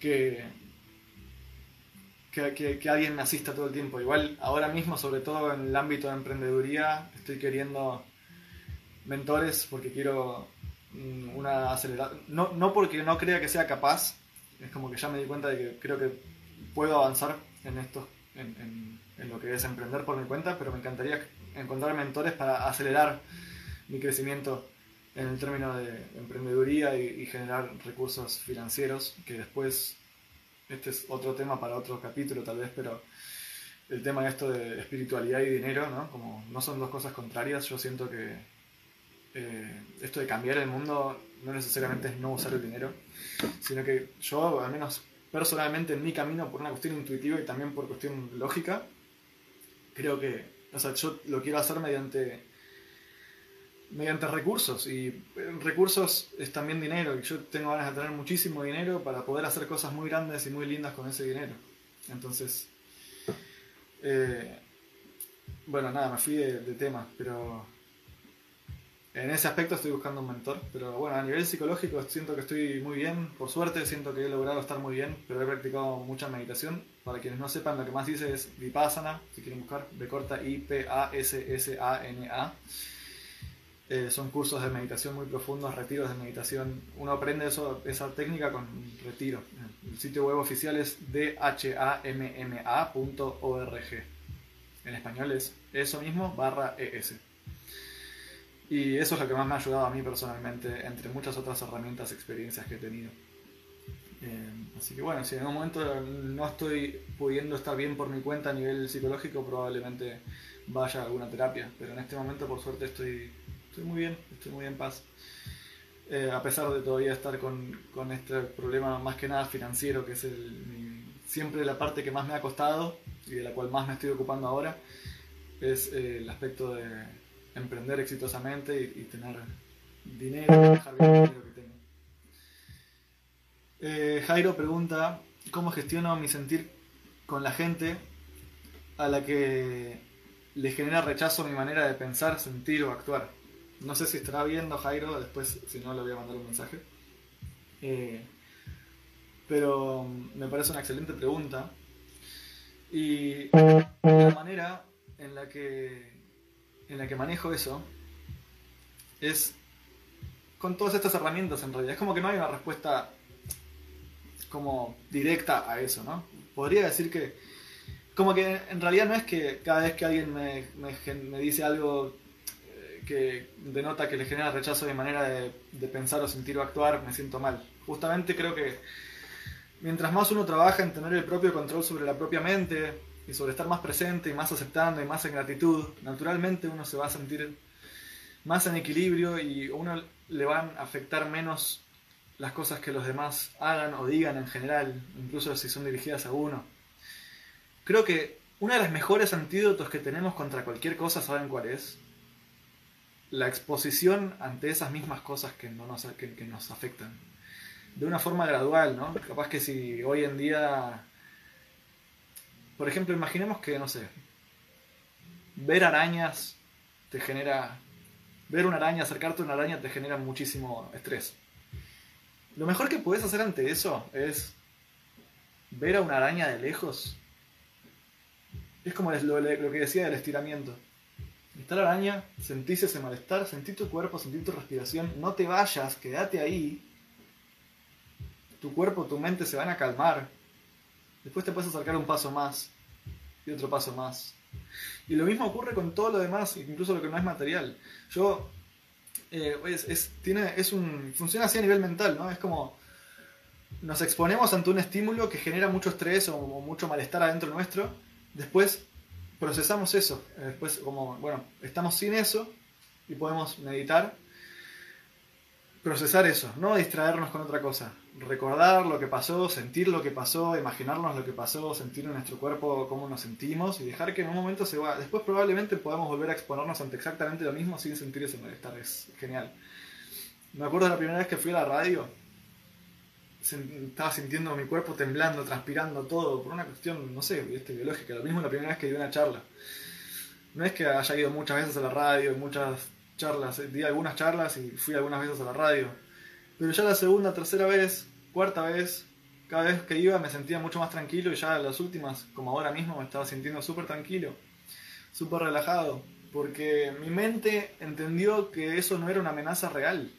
que, que, alguien me asista todo el tiempo. Igual ahora mismo, sobre todo en el ámbito de emprendeduría, estoy queriendo mentores porque quiero mm, una aceleración. No, no porque no crea que sea capaz, es como que ya me di cuenta de que creo que puedo avanzar en esto, en, en- en lo que es emprender por mi cuenta, pero me encantaría encontrar mentores para acelerar mi crecimiento en el término de emprendeduría y generar recursos financieros, que después, este es otro tema para otro capítulo tal vez, pero el tema de esto de espiritualidad y dinero, ¿no? Como no son dos cosas contrarias, yo siento que eh, esto de cambiar el mundo no necesariamente es no usar el dinero, sino que yo, al menos personalmente en mi camino, por una cuestión intuitiva y también por cuestión lógica, creo que, o sea, yo lo quiero hacer mediante mediante recursos. Y eh, recursos es también dinero yo tengo ganas de tener muchísimo dinero para poder hacer cosas muy grandes y muy lindas con ese dinero. Entonces eh, bueno nada me fui de, de tema pero en ese aspecto estoy buscando un mentor. Pero bueno a nivel psicológico siento que estoy muy bien por suerte siento que he logrado estar muy bien pero he practicado mucha meditación. Para quienes no sepan lo que más hice es Vipassana si quieren buscar de corta I P A S S A N A eh, son cursos de meditación muy profundos, retiros de meditación. Uno aprende eso, esa técnica con retiro. El sitio web oficial es dhamma.org. En español es eso mismo barra ES. Y eso es lo que más me ha ayudado a mí personalmente, entre muchas otras herramientas experiencias que he tenido. Eh, así que bueno, si en algún momento no estoy pudiendo estar bien por mi cuenta a nivel psicológico, probablemente vaya a alguna terapia. Pero en este momento, por suerte, estoy, estoy muy bien, estoy muy en paz. Eh, a pesar de todavía estar con, con este problema más que nada financiero, que es el, mi- siempre la parte que más me ha costado y de la cual más me estoy ocupando ahora, es eh, el aspecto de emprender exitosamente y, tener dinero, manejar bien el dinero que tengo. Eh, Jairo pregunta, ¿cómo gestiono mi sentir con la gente a la que le genera rechazo mi manera de pensar, sentir o actuar? No sé si estará viendo Jairo, después si no le voy a mandar un mensaje. Eh, pero me parece una excelente pregunta. Y la manera en la que, en la que manejo eso es con todas estas herramientas en realidad. Es como que no hay una respuesta como directa a eso, ¿no? Podría decir que como que en realidad no es que cada vez que alguien me, me me dice algo que denota que le genera rechazo de manera de, pensar o sentir o actuar, me siento mal. Justamente creo que mientras más uno trabaja en tener el propio control sobre la propia mente y sobre estar más presente y más aceptando y más en gratitud, naturalmente uno se va a sentir más en equilibrio y a uno le van a afectar menos las cosas que los demás hagan o digan en general, incluso si son dirigidas a uno. Creo que uno de los mejores antídotos que tenemos contra cualquier cosa, ¿saben cuál es? La exposición ante esas mismas cosas que, no nos, que, nos afectan. De una forma gradual, ¿no? Capaz que si hoy en día, por ejemplo, imaginemos que, no sé, ver arañas te genera ver una araña, acercarte a una araña te genera muchísimo estrés. Lo mejor que puedes hacer ante eso es ver a una araña de lejos. Es como lo, que decía del estiramiento. Está la araña, sentís ese malestar, sentí tu cuerpo, sentí tu respiración, no te vayas, quédate ahí. Tu cuerpo, tu mente se van a calmar. Después te puedes acercar un paso más y otro paso más. Y lo mismo ocurre con todo lo demás, incluso lo que no es material. Yo, eh, es, tiene, es un, funciona así a nivel mental, ¿no? Es como nos exponemos ante un estímulo que genera mucho estrés o, mucho malestar adentro nuestro, después procesamos eso, después como, bueno, estamos sin eso y podemos meditar, procesar eso, no distraernos con otra cosa recordar lo que pasó, sentir lo que pasó, imaginarnos lo que pasó, sentir en nuestro cuerpo cómo nos sentimos y dejar que en un momento se va. Después probablemente podamos volver a exponernos ante exactamente lo mismo sin sentir ese malestar. Es genial. Me acuerdo de la primera vez que fui a la radio. Estaba sintiendo mi cuerpo temblando, transpirando todo, por una cuestión, no sé, este, biológica. Lo mismo la primera vez que di una charla. No es que haya ido muchas veces a la radio, muchas charlas, di algunas charlas y fui algunas veces a la radio pero ya la segunda, tercera vez, cuarta vez, cada vez que iba me sentía mucho más tranquilo y ya las últimas, como ahora mismo, me estaba sintiendo súper tranquilo, súper relajado, porque mi mente entendió que eso no era una amenaza real.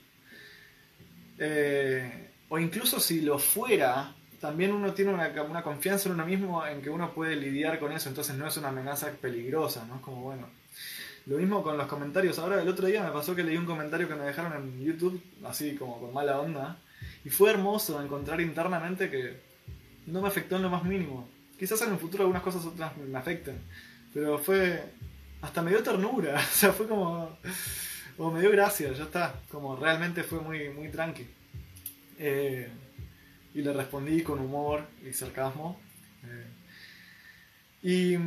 Eh, o incluso si lo fuera, también uno tiene una, confianza en uno mismo en que uno puede lidiar con eso, entonces no es una amenaza peligrosa, ¿no? Es como, bueno, lo mismo con los comentarios. Ahora, el otro día me pasó que leí un comentario que me dejaron en YouTube, así como con mala onda. Y fue hermoso encontrar internamente que no me afectó en lo más mínimo. Quizás en el futuro algunas cosas otras me afecten. Pero fue. Hasta me dio ternura. O sea, fue como. O me dio gracia, ya está. Como realmente fue muy, muy tranqui. Eh, y le respondí con humor y sarcasmo. Eh, y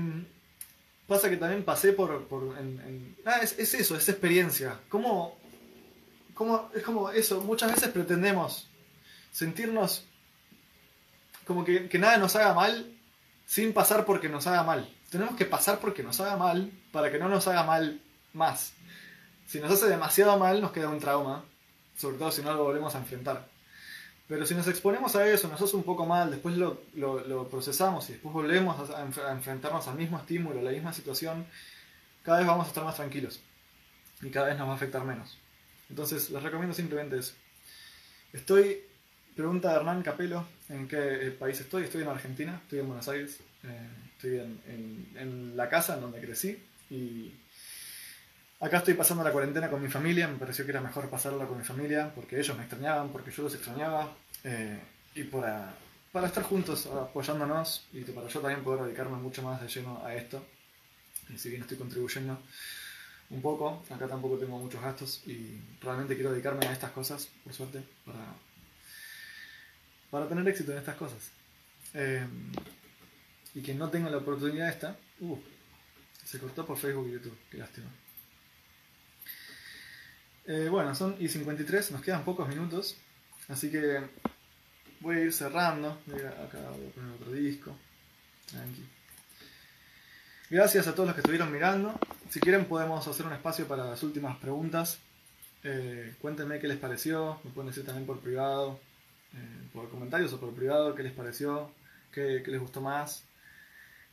Pasa que también pasé por... por Ah, es, eso, es experiencia. ¿Cómo, cómo, es como eso, muchas veces pretendemos sentirnos como que, que nada nos haga mal sin pasar porque nos haga mal. Tenemos que pasar porque nos haga mal para que no nos haga mal más. Si nos hace demasiado mal nos queda un trauma, sobre todo si no lo volvemos a enfrentar. Pero si nos exponemos a eso, nos hace un poco mal, después lo, lo, procesamos y después volvemos a, enfrentarnos al mismo estímulo, a la misma situación, cada vez vamos a estar más tranquilos y cada vez nos va a afectar menos. Entonces, les recomiendo simplemente eso. Estoy, pregunta Hernán Capelo, ¿en qué país estoy? Estoy en Argentina, estoy en Buenos Aires, eh, estoy en, en, en la casa en donde crecí y Acá estoy pasando la cuarentena con mi familia, me pareció que era mejor pasarla con mi familia, porque ellos me extrañaban, porque yo los extrañaba, eh, y para, estar juntos apoyándonos y para yo también poder dedicarme mucho más de lleno a esto. Y si bien estoy contribuyendo un poco, acá tampoco tengo muchos gastos y realmente quiero dedicarme a estas cosas, por suerte, para, para tener éxito en estas cosas. Eh, y quien no tenga la oportunidad esta, uh, se cortó por Facebook y YouTube, qué lástima. Eh, bueno, son y 53, nos quedan pocos minutos, así que voy a ir cerrando. Acá voy a poner otro disco. Gracias a todos los que estuvieron mirando. Si quieren podemos hacer un espacio para las últimas preguntas. Eh, cuéntenme qué les pareció, me pueden decir también por privado, eh, por comentarios o por privado, qué les pareció, qué, qué les gustó más,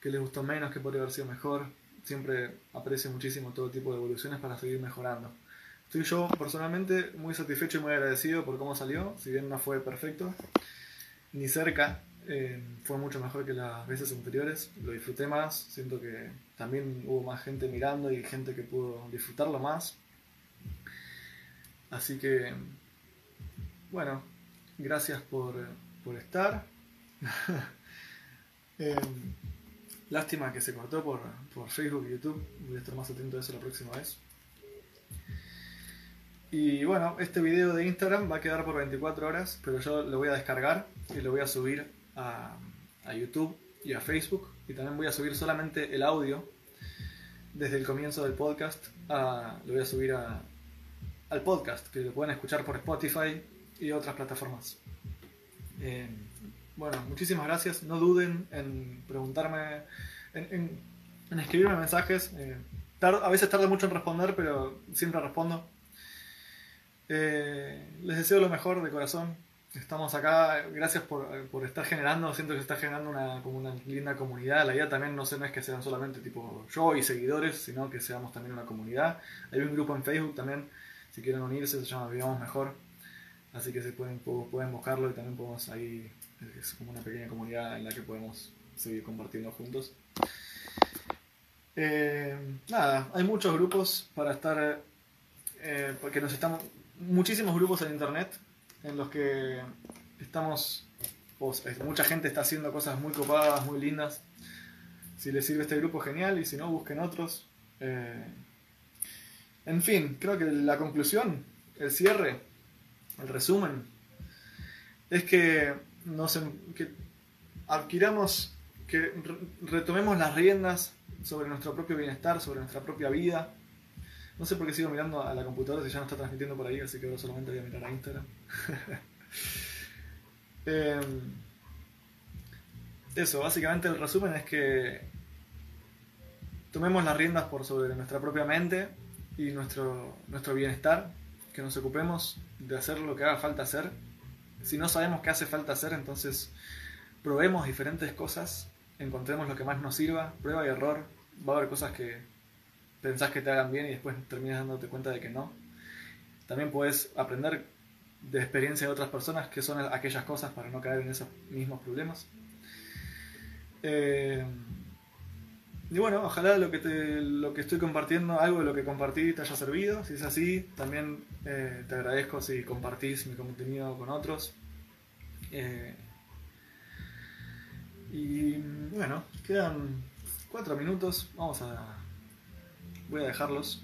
qué les gustó menos, qué podría haber sido mejor. Siempre aprecio muchísimo todo tipo de evoluciones para seguir mejorando. Estoy yo personalmente muy satisfecho y muy agradecido por cómo salió, si bien no fue perfecto, ni cerca, eh, fue mucho mejor que las veces anteriores, lo disfruté más, siento que también hubo más gente mirando y gente que pudo disfrutarlo más. Así que, bueno, gracias por, por estar. Eh, Lástima que se cortó por, por Facebook y YouTube. Voy a estar más atento a eso la próxima vez. Y bueno, este video de Instagram va a quedar por 24 horas, pero yo lo voy a descargar y lo voy a subir a, a YouTube y a Facebook. Y también voy a subir solamente el audio desde el comienzo del podcast. Lo voy a subir a, al podcast, que lo pueden escuchar por Spotify y otras plataformas. Eh, bueno, muchísimas gracias. No duden en preguntarme, en, en, escribirme mensajes. Eh, a veces tardo mucho en responder, pero siempre respondo. Eh, les deseo lo mejor de corazón. Estamos acá, gracias por, por, estar generando, siento que se está generando una, como una linda comunidad. La idea también no, sé, no es que sean solamente tipo yo y seguidores, sino que seamos también una comunidad. Hay un grupo en Facebook también, si quieren unirse, se llama Vivamos Mejor. Así que se pueden, pueden buscarlo y también podemos ahí, es como una pequeña comunidad en la que podemos seguir compartiendo juntos. Eh, nada, hay muchos grupos para estar, eh, porque nos estamos, muchísimos grupos en internet en los que estamos, mucha gente está haciendo cosas muy copadas, muy lindas. Si les sirve este grupo, genial, y si no, busquen otros. Eh, en fin, creo que la conclusión, el cierre, el resumen, es que, nos, que adquiramos, que retomemos las riendas sobre nuestro propio bienestar, sobre nuestra propia vida, no sé por qué sigo mirando a la computadora si ya no está transmitiendo por ahí, así que ahora solamente voy a mirar a Instagram. Em, eso, básicamente el resumen es que tomemos las riendas por sobre nuestra propia mente y nuestro, nuestro bienestar, que nos ocupemos de hacer lo que haga falta hacer. Si no sabemos qué hace falta hacer, entonces probemos diferentes cosas, encontremos lo que más nos sirva, prueba y error. Va a haber cosas que pensás que te hagan bien y después terminas dándote cuenta de que no. También puedes aprender de experiencia de otras personas que son aquellas cosas para no caer en esos mismos problemas. Eh, y bueno, ojalá lo que, te, lo que estoy compartiendo, algo de lo que compartí te haya servido. Si es así, también eh, te agradezco si compartís mi contenido con otros. Eh, y bueno, quedan cuatro minutos. Vamos a voy a dejarlos.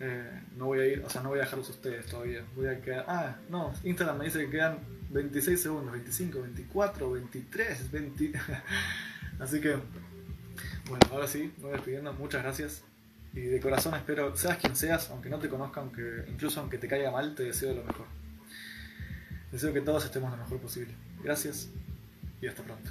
Eh, no voy a ir, o sea, no voy a dejarlos ustedes todavía. Voy a quedar. Ah, no, Instagram me dice que quedan 26 segundos, 25, 24, 23, 20. Así que, bueno, ahora sí, me voy despidiendo. Muchas gracias. Y de corazón espero, seas quien seas, aunque no te conozca, aunque, incluso aunque te caiga mal, te deseo lo mejor. Deseo que todos estemos lo mejor posible. Gracias y hasta pronto.